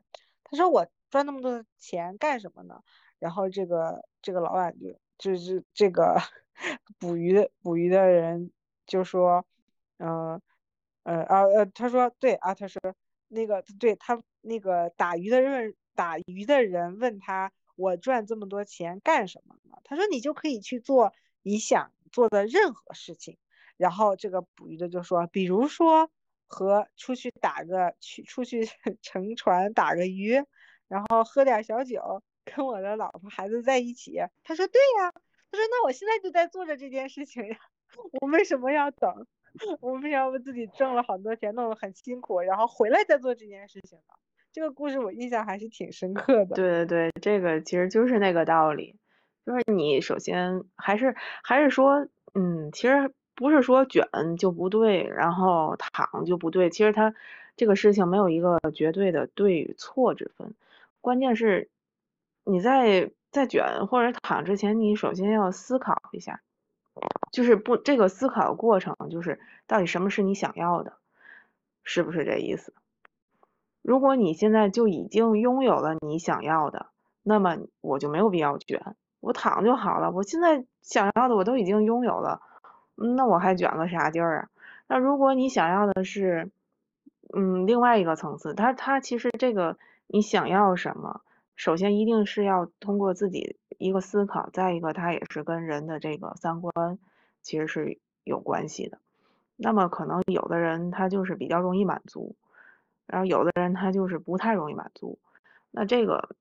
他说：“我赚那么多钱干什么呢？”然后这个这个老板就就是这个捕鱼的捕鱼的人就说。嗯，呃啊呃，他说对啊，他说那个对他那个打鱼的人打鱼的人问他，我赚这么多钱干什么？他说你就可以去做你想做的任何事情。然后这个捕鱼的就说，比如说和出去打个去出去 乘船打个鱼，然后喝点小酒，跟我的老婆孩子在一起。他说对呀，他说那我现在就在做着这件事情呀，我为什么要等？我为什么自己挣了很多钱，弄得很辛苦，然后回来再做这件事情呢？这个故事我印象还是挺深刻的。对对对，这个其实就是那个道理，就是你首先还是还是说，嗯，其实不是说卷就不对，然后躺就不对，其实它这个事情没有一个绝对的对与错之分，关键是你在在卷或者躺之前，你首先要思考一下。就是不，这个思考过程就是到底什么是你想要的，是不是这意思？如果你现在就已经拥有了你想要的，那么我就没有必要卷，我躺就好了。我现在想要的我都已经拥有了，那我还卷个啥劲儿啊？那如果你想要的是，嗯，另外一个层次，他他其实这个你想要什么？首先一定是要通过自己一个思考，再一个它也是跟人的这个三观其实是有关系的。那么可能有的人他就是比较容易满足，然后有的人他就是不太容易满足。那这个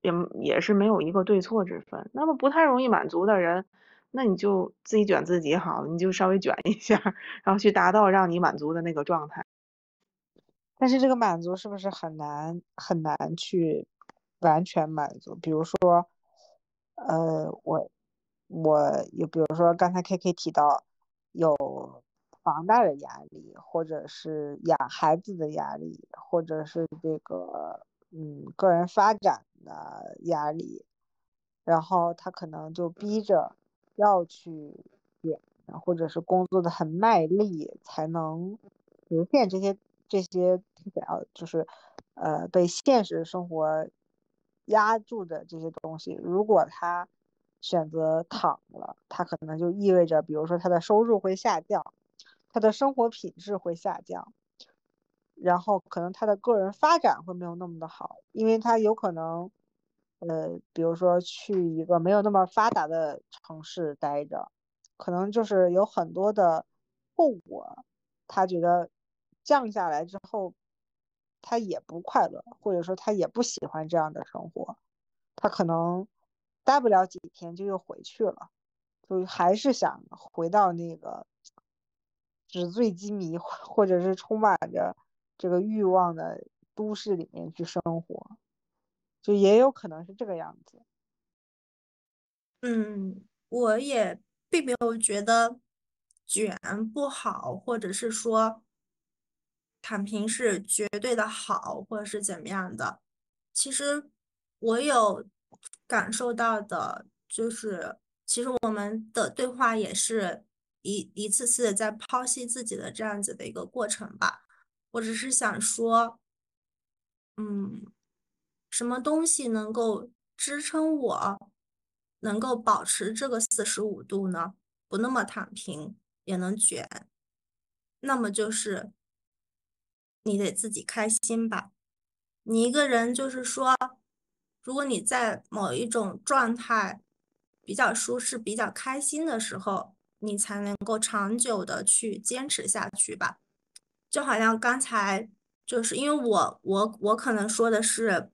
也也是没有一个对错之分。那么不太容易满足的人，那你就自己卷自己好，你就稍微卷一下，然后去达到让你满足的那个状态。但是这个满足是不是很难很难去？完全满足，比如说，呃，我我有，比如说刚才 K K 提到有房贷的压力，或者是养孩子的压力，或者是这个嗯个人发展的压力，然后他可能就逼着要去，或者是工作的很卖力，才能实现这些这些想要就是呃被现实生活。压住的这些东西，如果他选择躺了，他可能就意味着，比如说他的收入会下降，他的生活品质会下降，然后可能他的个人发展会没有那么的好，因为他有可能，呃，比如说去一个没有那么发达的城市待着，可能就是有很多的后果，他觉得降下来之后。他也不快乐，或者说他也不喜欢这样的生活，他可能待不了几天就又回去了，就还是想回到那个纸醉金迷或者是充满着这个欲望的都市里面去生活，就也有可能是这个样子。嗯，我也并没有觉得卷不好，或者是说。躺平是绝对的好，或者是怎么样的？其实我有感受到的，就是其实我们的对话也是一一次次的在剖析自己的这样子的一个过程吧。我只是想说，嗯，什么东西能够支撑我，能够保持这个四十五度呢？不那么躺平，也能卷，那么就是。你得自己开心吧。你一个人就是说，如果你在某一种状态比较舒适、比较开心的时候，你才能够长久的去坚持下去吧。就好像刚才就是因为我我我可能说的是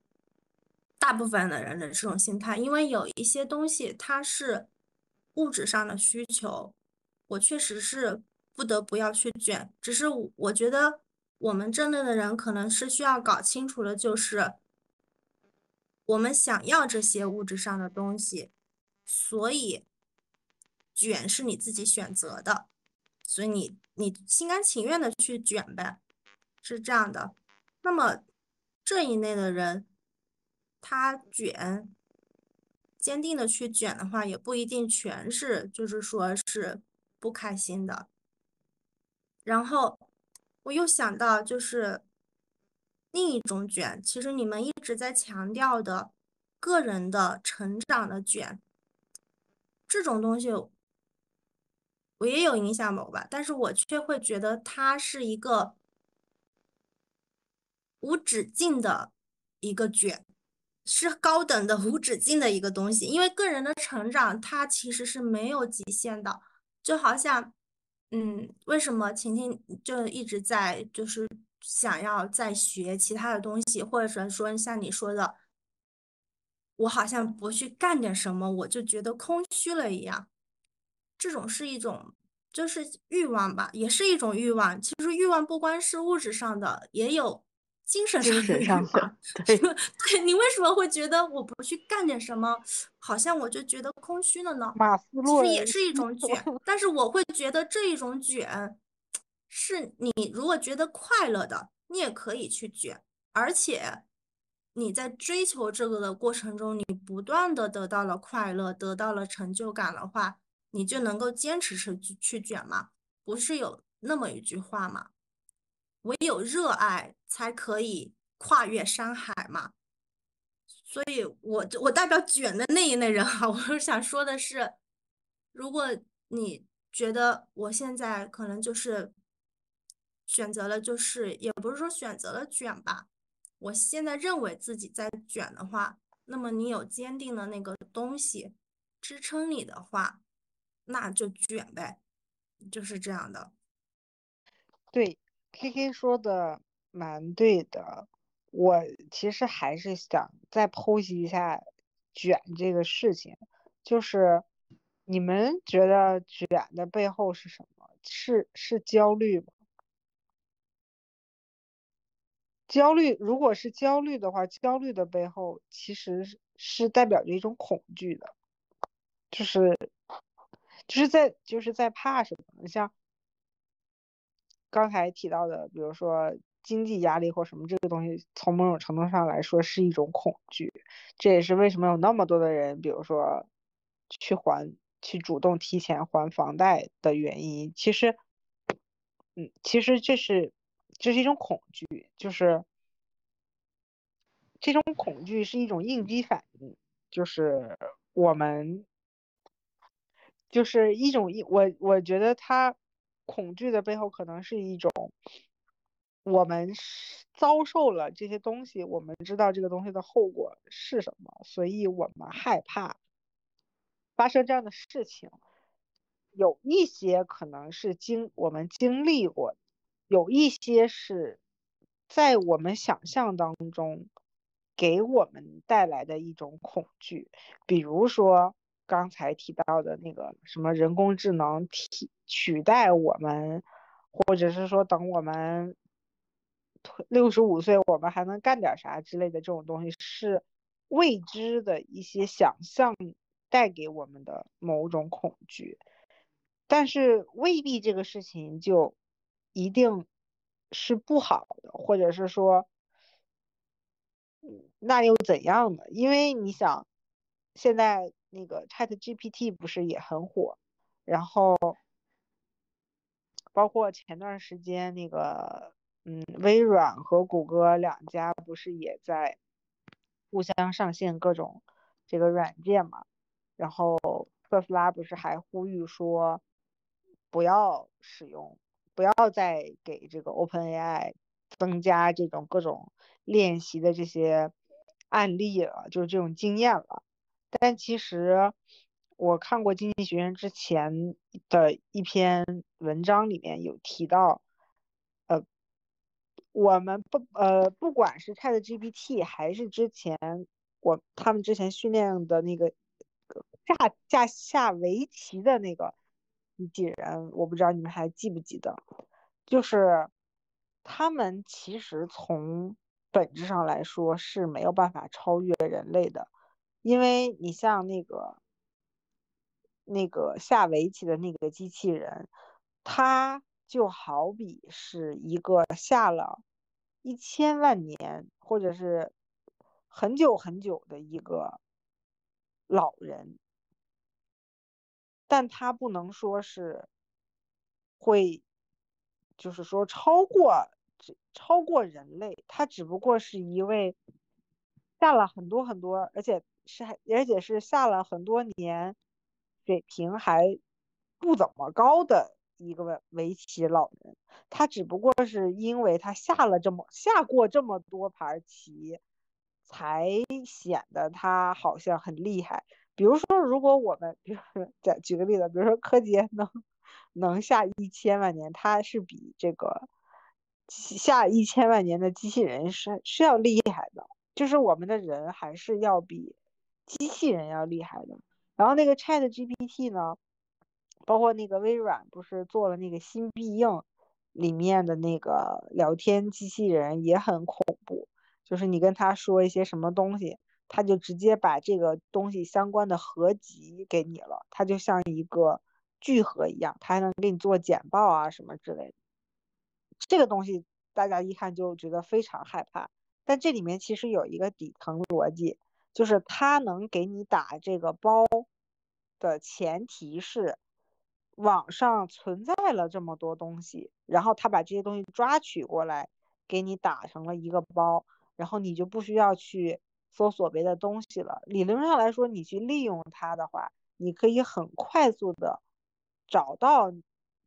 大部分的人的这种心态，因为有一些东西它是物质上的需求，我确实是不得不要去卷。只是我觉得我们这类的人可能是需要搞清楚的，就是我们想要这些物质上的东西，所以卷是你自己选择的，所以你你心甘情愿的去卷呗，是这样的。那么这一类的人，他卷，坚定的去卷的话，也不一定全是就是说是不开心的。然后我又想到，就是另一种卷，其实你们一直在强调的个人的成长的卷，这种东西我也有影响某吧，但是我却会觉得它是一个无止境的一个卷，是高等的无止境的一个东西。因为个人的成长，它其实是没有极限的，就好像，嗯，为什么晴晴就一直在就是想要再学其他的东西，或者说像你说的，我好像不去干点什么，我就觉得空虚了一样。这种是一种，就是欲望吧，也是一种欲望。其实欲望不光是物质上的，也有精神上。对，对你为什么会觉得我不去干点什么，好像我就觉得空虚了呢？马斯洛其实也是一种卷，但是我会觉得这一种卷，是你如果觉得快乐的，你也可以去卷，而且你在追求这个的过程中，你不断的得到了快乐，得到了成就感的话。你就能够坚持去去卷吗？不是有那么一句话吗？唯有热爱才可以跨越山海嘛。所以，我我代表卷的那一类人哈，我是想说的是，如果你觉得我现在可能就是选择了，就是也不是说选择了卷吧，我现在认为自己在卷的话，那么你有坚定的那个东西支撑你的话。那就卷呗，就是这样的。对，K K 说的蛮对的。我其实还是想再剖析一下卷这个事情，就是你们觉得卷的背后是什么？是是焦虑吗？焦虑，如果是焦虑的话，焦虑的背后其实是代表着一种恐惧的，就是。就是在就是在怕什么？你像刚才提到的，比如说经济压力或什么这个东西，从某种程度上来说是一种恐惧。这也是为什么有那么多的人，比如说去还去主动提前还房贷的原因。其实，嗯，其实这是这是一种恐惧，就是这种恐惧是一种应激反应，就是我们。就是一种我我觉得他恐惧的背后可能是一种我们遭受了这些东西，我们知道这个东西的后果是什么，所以我们害怕发生这样的事情。有一些可能是经我们经历过，有一些是在我们想象当中给我们带来的一种恐惧，比如说。刚才提到的那个什么人工智能替取代我们，或者是说等我们六十五岁，我们还能干点啥之类的这种东西，是未知的一些想象带给我们的某种恐惧。但是未必这个事情就一定是不好的，或者是说，那又怎样呢？因为你想，现在。那个 Chat GPT 不是也很火，然后包括前段时间那个，嗯，微软和谷歌两家不是也在互相上线各种这个软件嘛？然后特斯拉不是还呼吁说不要使用，不要再给这个 OpenAI 增加这种各种练习的这些案例了，就是这种经验了。但其实我看过《经济学人》之前的一篇文章，里面有提到，我们不呃，不管是 ChatGPT 还是之前我他们之前训练的那个下下下围棋的那个机器人，我不知道你们还记不记得，就是他们其实从本质上来说是没有办法超越人类的，因为你像那个那个下围棋的那个机器人，它就好比是一个下了一千万年或者是很久很久的一个老人，但他不能说是会，就是说超过。超过人类，他只不过是一位下了很多很多，而且是还而且是下了很多年，水平还不怎么高的一个围棋老人。他只不过是因为他下了这么下过这么多盘棋，才显得他好像很厉害。比如说，如果我们，比如再举个例子，比如说柯洁能能下一千万年，他是比这个。下一千万年的机器人是是要厉害的，就是我们的人还是要比机器人要厉害的。然后那个 Chat GPT 呢，包括那个微软不是做了那个新必应里面的那个聊天机器人也很恐怖，就是你跟他说一些什么东西，他就直接把这个东西相关的合集给你了，它就像一个聚合一样，它还能给你做简报啊什么之类的。这个东西大家一看就觉得非常害怕，但这里面其实有一个底层逻辑，就是它能给你打这个包的前提是网上存在了这么多东西，然后他把这些东西抓取过来给你打成了一个包，然后你就不需要去搜索别的东西了。理论上来说，你去利用它的话，你可以很快速的找到。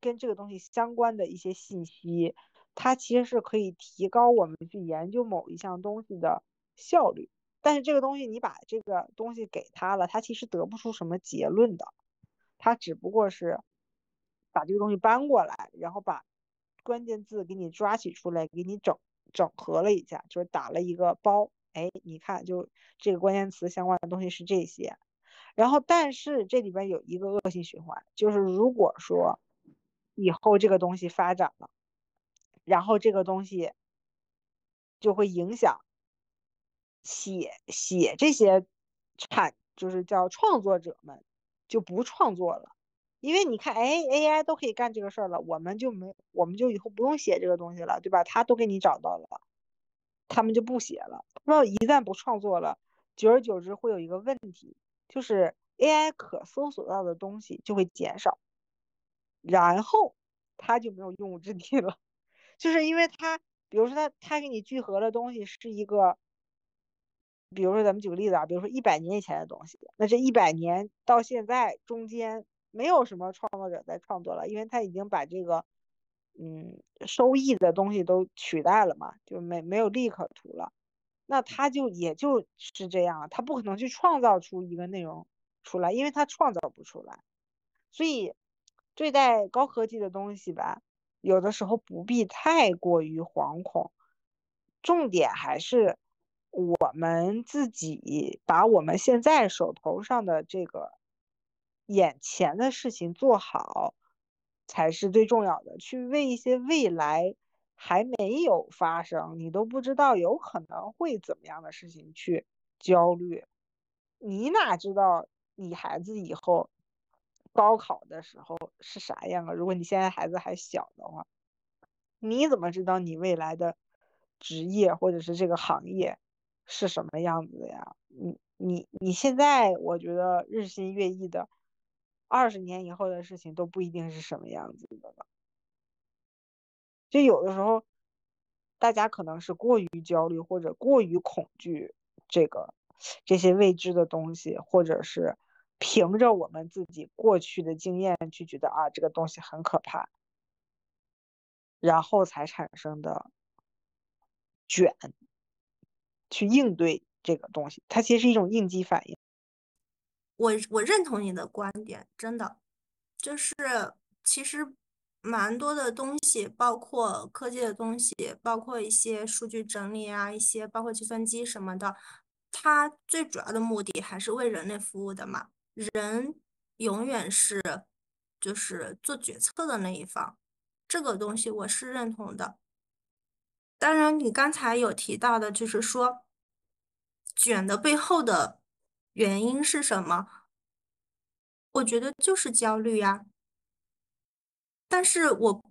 跟这个东西相关的一些信息，它其实是可以提高我们去研究某一项东西的效率。但是这个东西你把这个东西给他了，他其实得不出什么结论的，他只不过是把这个东西搬过来，然后把关键字给你抓取出来，给你整整合了一下，就是打了一个包。哎，你看，就这个关键词相关的东西是这些。然后，但是这里边有一个恶性循环，就是如果说。以后这个东西发展了，然后这个东西就会影响写写这些产，就是叫创作者们就不创作了，因为你看，哎，AI 都可以干这个事儿了，我们就没，我们就以后不用写这个东西了，对吧？他都给你找到了，他们就不写了。那一旦不创作了，久而久之会有一个问题，就是 AI 可搜索到的东西就会减少。然后他就没有用武之地了，就是因为他，比如说他他给你聚合的东西是一个，比如说咱们举个例子啊，比如说一百年以前的东西，那这一百年到现在中间没有什么创作者在创作了，因为他已经把这个嗯收益的东西都取代了嘛，就没没有利可图了，那他就也就是这样，他不可能去创造出一个内容出来，因为他创造不出来，所以。对待高科技的东西吧，有的时候不必太过于惶恐，重点还是我们自己把我们现在手头上的这个眼前的事情做好，才是最重要的。去为一些未来还没有发生，你都不知道有可能会怎么样的事情去焦虑，你哪知道你孩子以后？高考的时候是啥样啊？如果你现在孩子还小的话，你怎么知道你未来的职业或者是这个行业是什么样子的呀？你你你现在我觉得日新月异的，二十年以后的事情都不一定是什么样子的了。就有的时候，大家可能是过于焦虑或者过于恐惧这个这些未知的东西，或者是。凭着我们自己过去的经验去觉得啊，这个东西很可怕，然后才产生的卷，去应对这个东西，它其实是一种应激反应。我我认同你的观点，真的，就是其实蛮多的东西，包括科技的东西，包括一些数据整理啊，一些包括计算机什么的，它最主要的目的还是为人类服务的嘛。人永远是就是做决策的那一方，这个东西我是认同的。当然，你刚才有提到的，就是说卷的背后的。原因是什么？我觉得就是焦虑呀。但是我，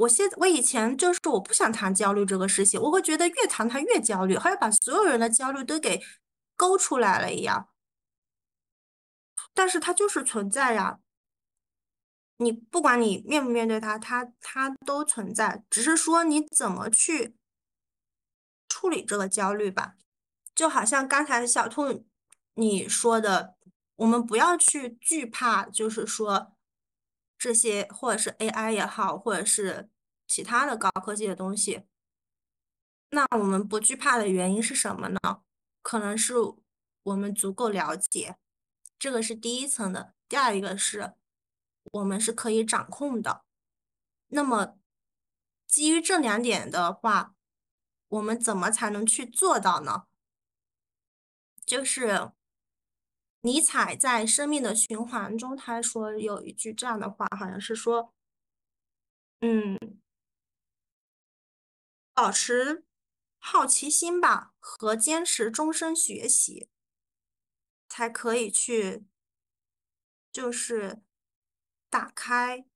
我现我以前就是我不想谈焦虑这个事情，我会觉得越谈他越焦虑，好像把所有人的焦虑都给勾出来了一样。但是它就是存在呀。你不管你面不面对它，它它都存在，只是说你怎么去处理这个焦虑吧。就好像刚才小兔。你说的，我们不要去惧怕，就是说这些，或者是 AI 也好，或者是其他的高科技的东西。那我们不惧怕的原因是什么呢？可能是我们足够了解，这个是第一层的。第二一个是，我们是可以掌控的。那么基于这两点的话，我们怎么才能去做到呢？就是。尼采在《生命的循环》中，他说有一句这样的话，好像是说，嗯，保持好奇心吧，和坚持终身学习，才可以去，就是打开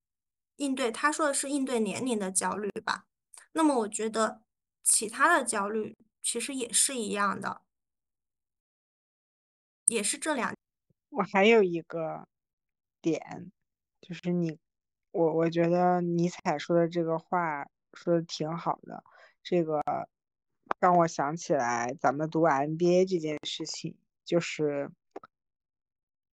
应对。他说的是应对年龄的焦虑吧。那么，我觉得其他的焦虑其实也是一样的。也是这两，我还有一个点，就是你，我我觉得尼采说的这个话说的挺好的，这个让我想起来咱们读 MBA 这件事情，就是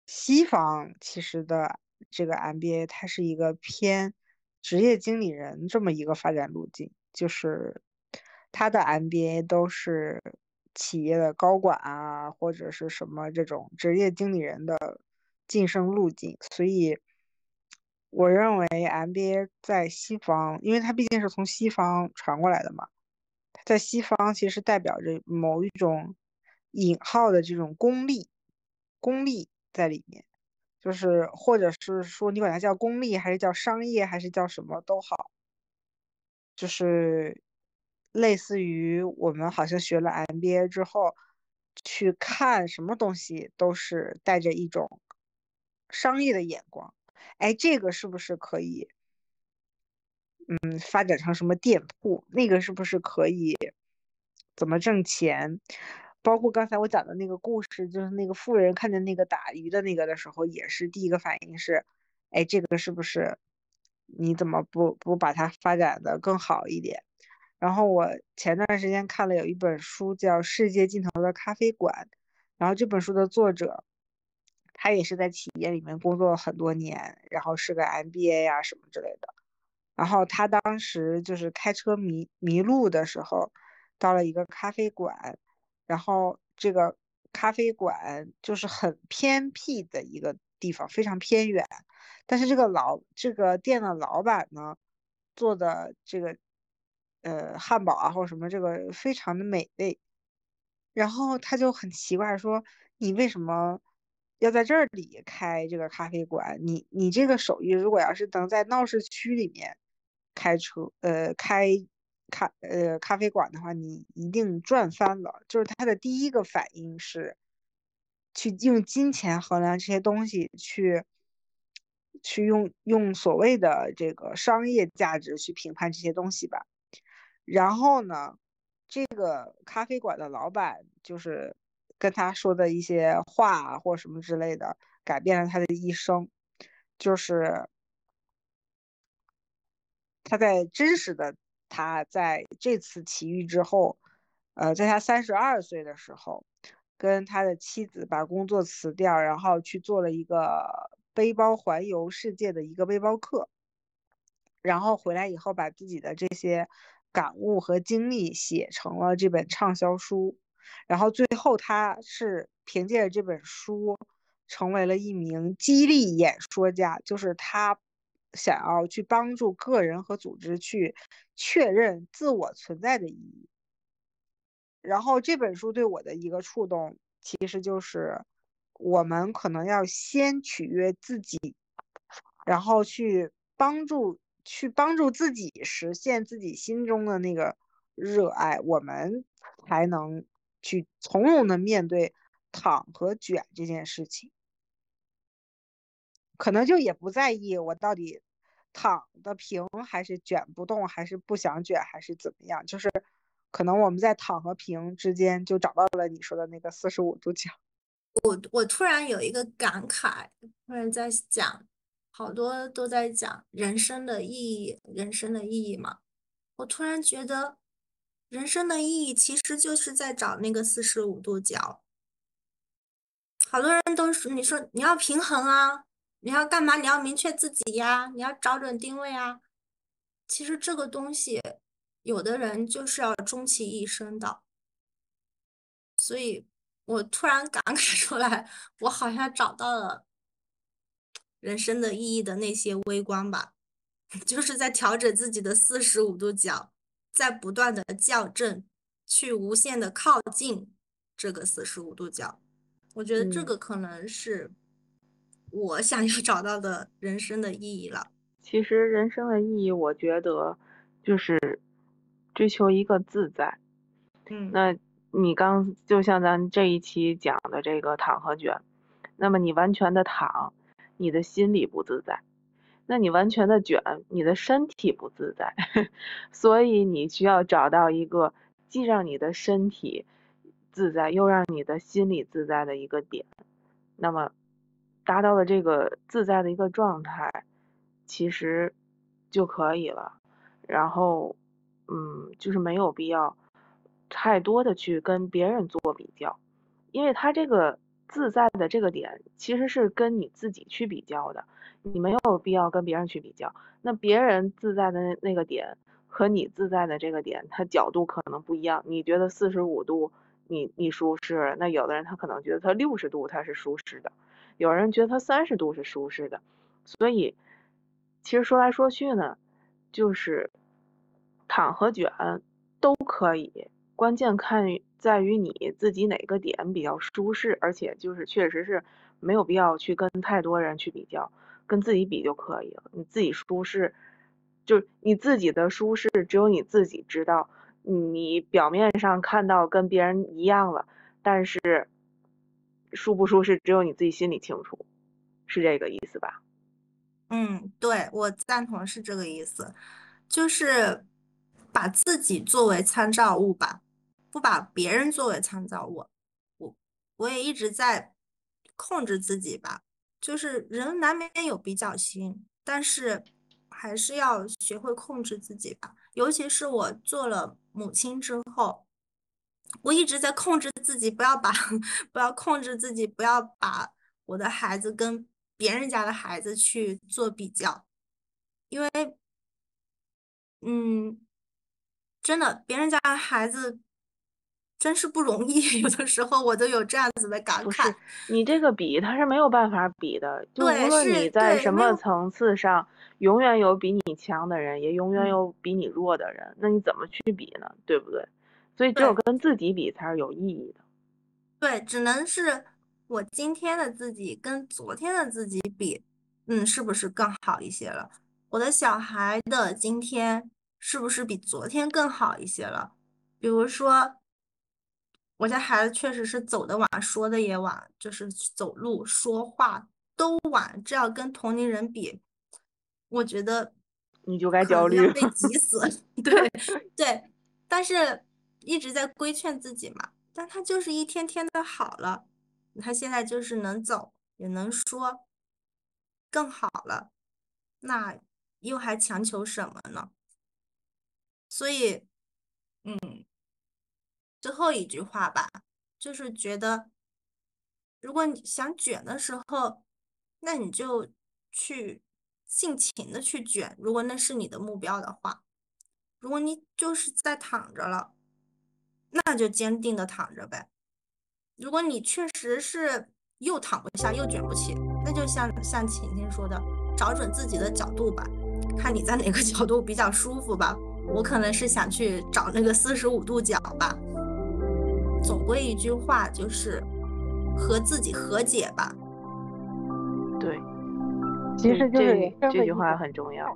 西方其实的这个 MBA 它是一个偏职业经理人这么一个发展路径，就是他的 MBA 都是。企业的高管啊，或者是什么这种职业经理人的晋升路径，所以我认为 MBA 在西方，因为它毕竟是从西方传过来的嘛，在西方其实代表着某一种引号的这种功利，功利在里面，就是或者是说你管它叫功利，还是叫商业，还是叫什么都好，就是。类似于我们好像学了 MBA 之后，去看什么东西都是带着一种商业的眼光。哎，这个是不是可以，嗯，发展成什么店铺？那个是不是可以怎么挣钱？包括刚才我讲的那个故事，就是那个富人看见那个打鱼的那个的时候，也是第一个反应是，哎，这个是不是你怎么不不把它发展的更好一点？然后我前段时间看了有一本书叫《世界尽头的咖啡馆》，然后这本书的作者，他也是在企业里面工作了很多年，然后是个 MBA 呀什么之类的。然后他当时就是开车迷迷路的时候，到了一个咖啡馆，然后这个咖啡馆就是很偏僻的一个地方，非常偏远。但是这个老这个店的老板呢，做的这个。呃，汉堡啊，或者什么，这个非常的美味。然后他就很奇怪说：“你为什么要在这里开这个咖啡馆？你你这个手艺，如果要是能在闹市区里面开车，呃，开咖呃咖啡馆的话，你一定赚翻了。”就是他的第一个反应是去用金钱衡量这些东西，去去用用所谓的这个商业价值去评判这些东西吧。然后呢，这个咖啡馆的老板就是跟他说的一些话或什么之类的，改变了他的一生。就是他在真实的他在这次奇遇之后，呃，在他三十二岁的时候，跟他的妻子把工作辞掉，然后去做了一个背包环游世界的一个背包客，然后回来以后把自己的这些。感悟和经历写成了这本畅销书，然后最后他是凭借着这本书成为了一名激励演说家，就是他想要去帮助个人和组织去确认自我存在的意义。然后这本书对我的一个触动，其实就是我们可能要先取悦自己，然后去帮助去帮助自己实现自己心中的那个热爱，我们才能去从容的面对躺和卷这件事情。可能就也不在意我到底躺的平还是卷不动，还是不想卷，还是怎么样，就是。可能我们在躺和平之间就找到了你说的那个四十五度角。我我突然有一个感慨，突然在讲，好多都在讲人生的意义，人生的意义嘛。我突然觉得，人生的意义其实就是在找那个四十五度角。好多人都说，你说你要平衡啊，你要干嘛？你要明确自己呀，你要找准定位啊。其实这个东西。有的人就是要终其一生的，所以我突然感 慨出来，我好像找到了人生的意义的那些微光吧，就是在调整自己的四十五度角，在不断的校正，去无限的靠近这个四十五度角。我觉得这个可能是我想要找到的人生的意义了。其实人生的意义，我觉得就是。追求一个自在，嗯，那你刚就像咱这一期讲的这个躺和卷，那么你完全的躺，你的心里不自在；那你完全的卷，你的身体不自在。所以你需要找到一个既让你的身体自在，又让你的心理自在的一个点。那么达到了这个自在的一个状态，其实就可以了。然后。嗯，就是没有必要太多的去跟别人做比较，因为他这个自在的这个点其实是跟你自己去比较的，你没有必要跟别人去比较。那别人自在的那个点和你自在的这个点，它角度可能不一样。你觉得四十五度你你舒适，那有的人他可能觉得他六十度他是舒适的，有人觉得他三十度是舒适的。所以其实说来说去呢，就是。躺和卷都可以，关键看在于你自己哪个点比较舒适，而且就是确实是没有必要去跟太多人去比较，跟自己比就可以了。你自己舒适，就你自己的舒适只有你自己知道。你表面上看到跟别人一样了，但是舒不舒适只有你自己心里清楚，是这个意思吧？嗯，对，我赞同是这个意思，就是。把自己作为参照物吧，不把别人作为参照物。我我也一直在控制自己吧，就是人难免有比较心，但是还是要学会控制自己吧。尤其是我做了母亲之后，我一直在控制自己，不要把 不要控制自己，不要把我的孩子跟别人家的孩子去做比较，因为，嗯。真的，别人家的孩子真是不容易，有的时候我都有这样子的感慨。你这个比，他是没有办法比的。就无论你在什么层次上，永远有比你强的人，也永远有比你弱的人。那你怎么去比呢？对不对？所以只有跟自己比才是有意义的。对，只能是我今天的自己跟昨天的自己比，嗯，是不是更好一些了？我的小孩的今天。是不是比昨天更好一些了？比如说，我家孩子确实是走的晚，说的也晚，就是走路、说话都晚。这要跟同龄人比，我觉得你就该焦虑，被急死。对对，但是一直在规劝自己嘛。但他就是一天天的好了，他现在就是能走，也能说，更好了，那又还强求什么呢？所以，嗯，最后一句话吧，就是觉得，如果你想卷的时候，那你就去尽情的去卷。如果那是你的目标的话，如果你就是在躺着了，那就坚定的躺着呗。如果你确实是又躺不下又卷不起，那就像像晴晴说的，找准自己的角度吧，看你在哪个 角度比较舒服吧。我可能是想去找那个四十五度角吧。总归一句话就是和自己和解吧。对，其实就是这这句话很重要。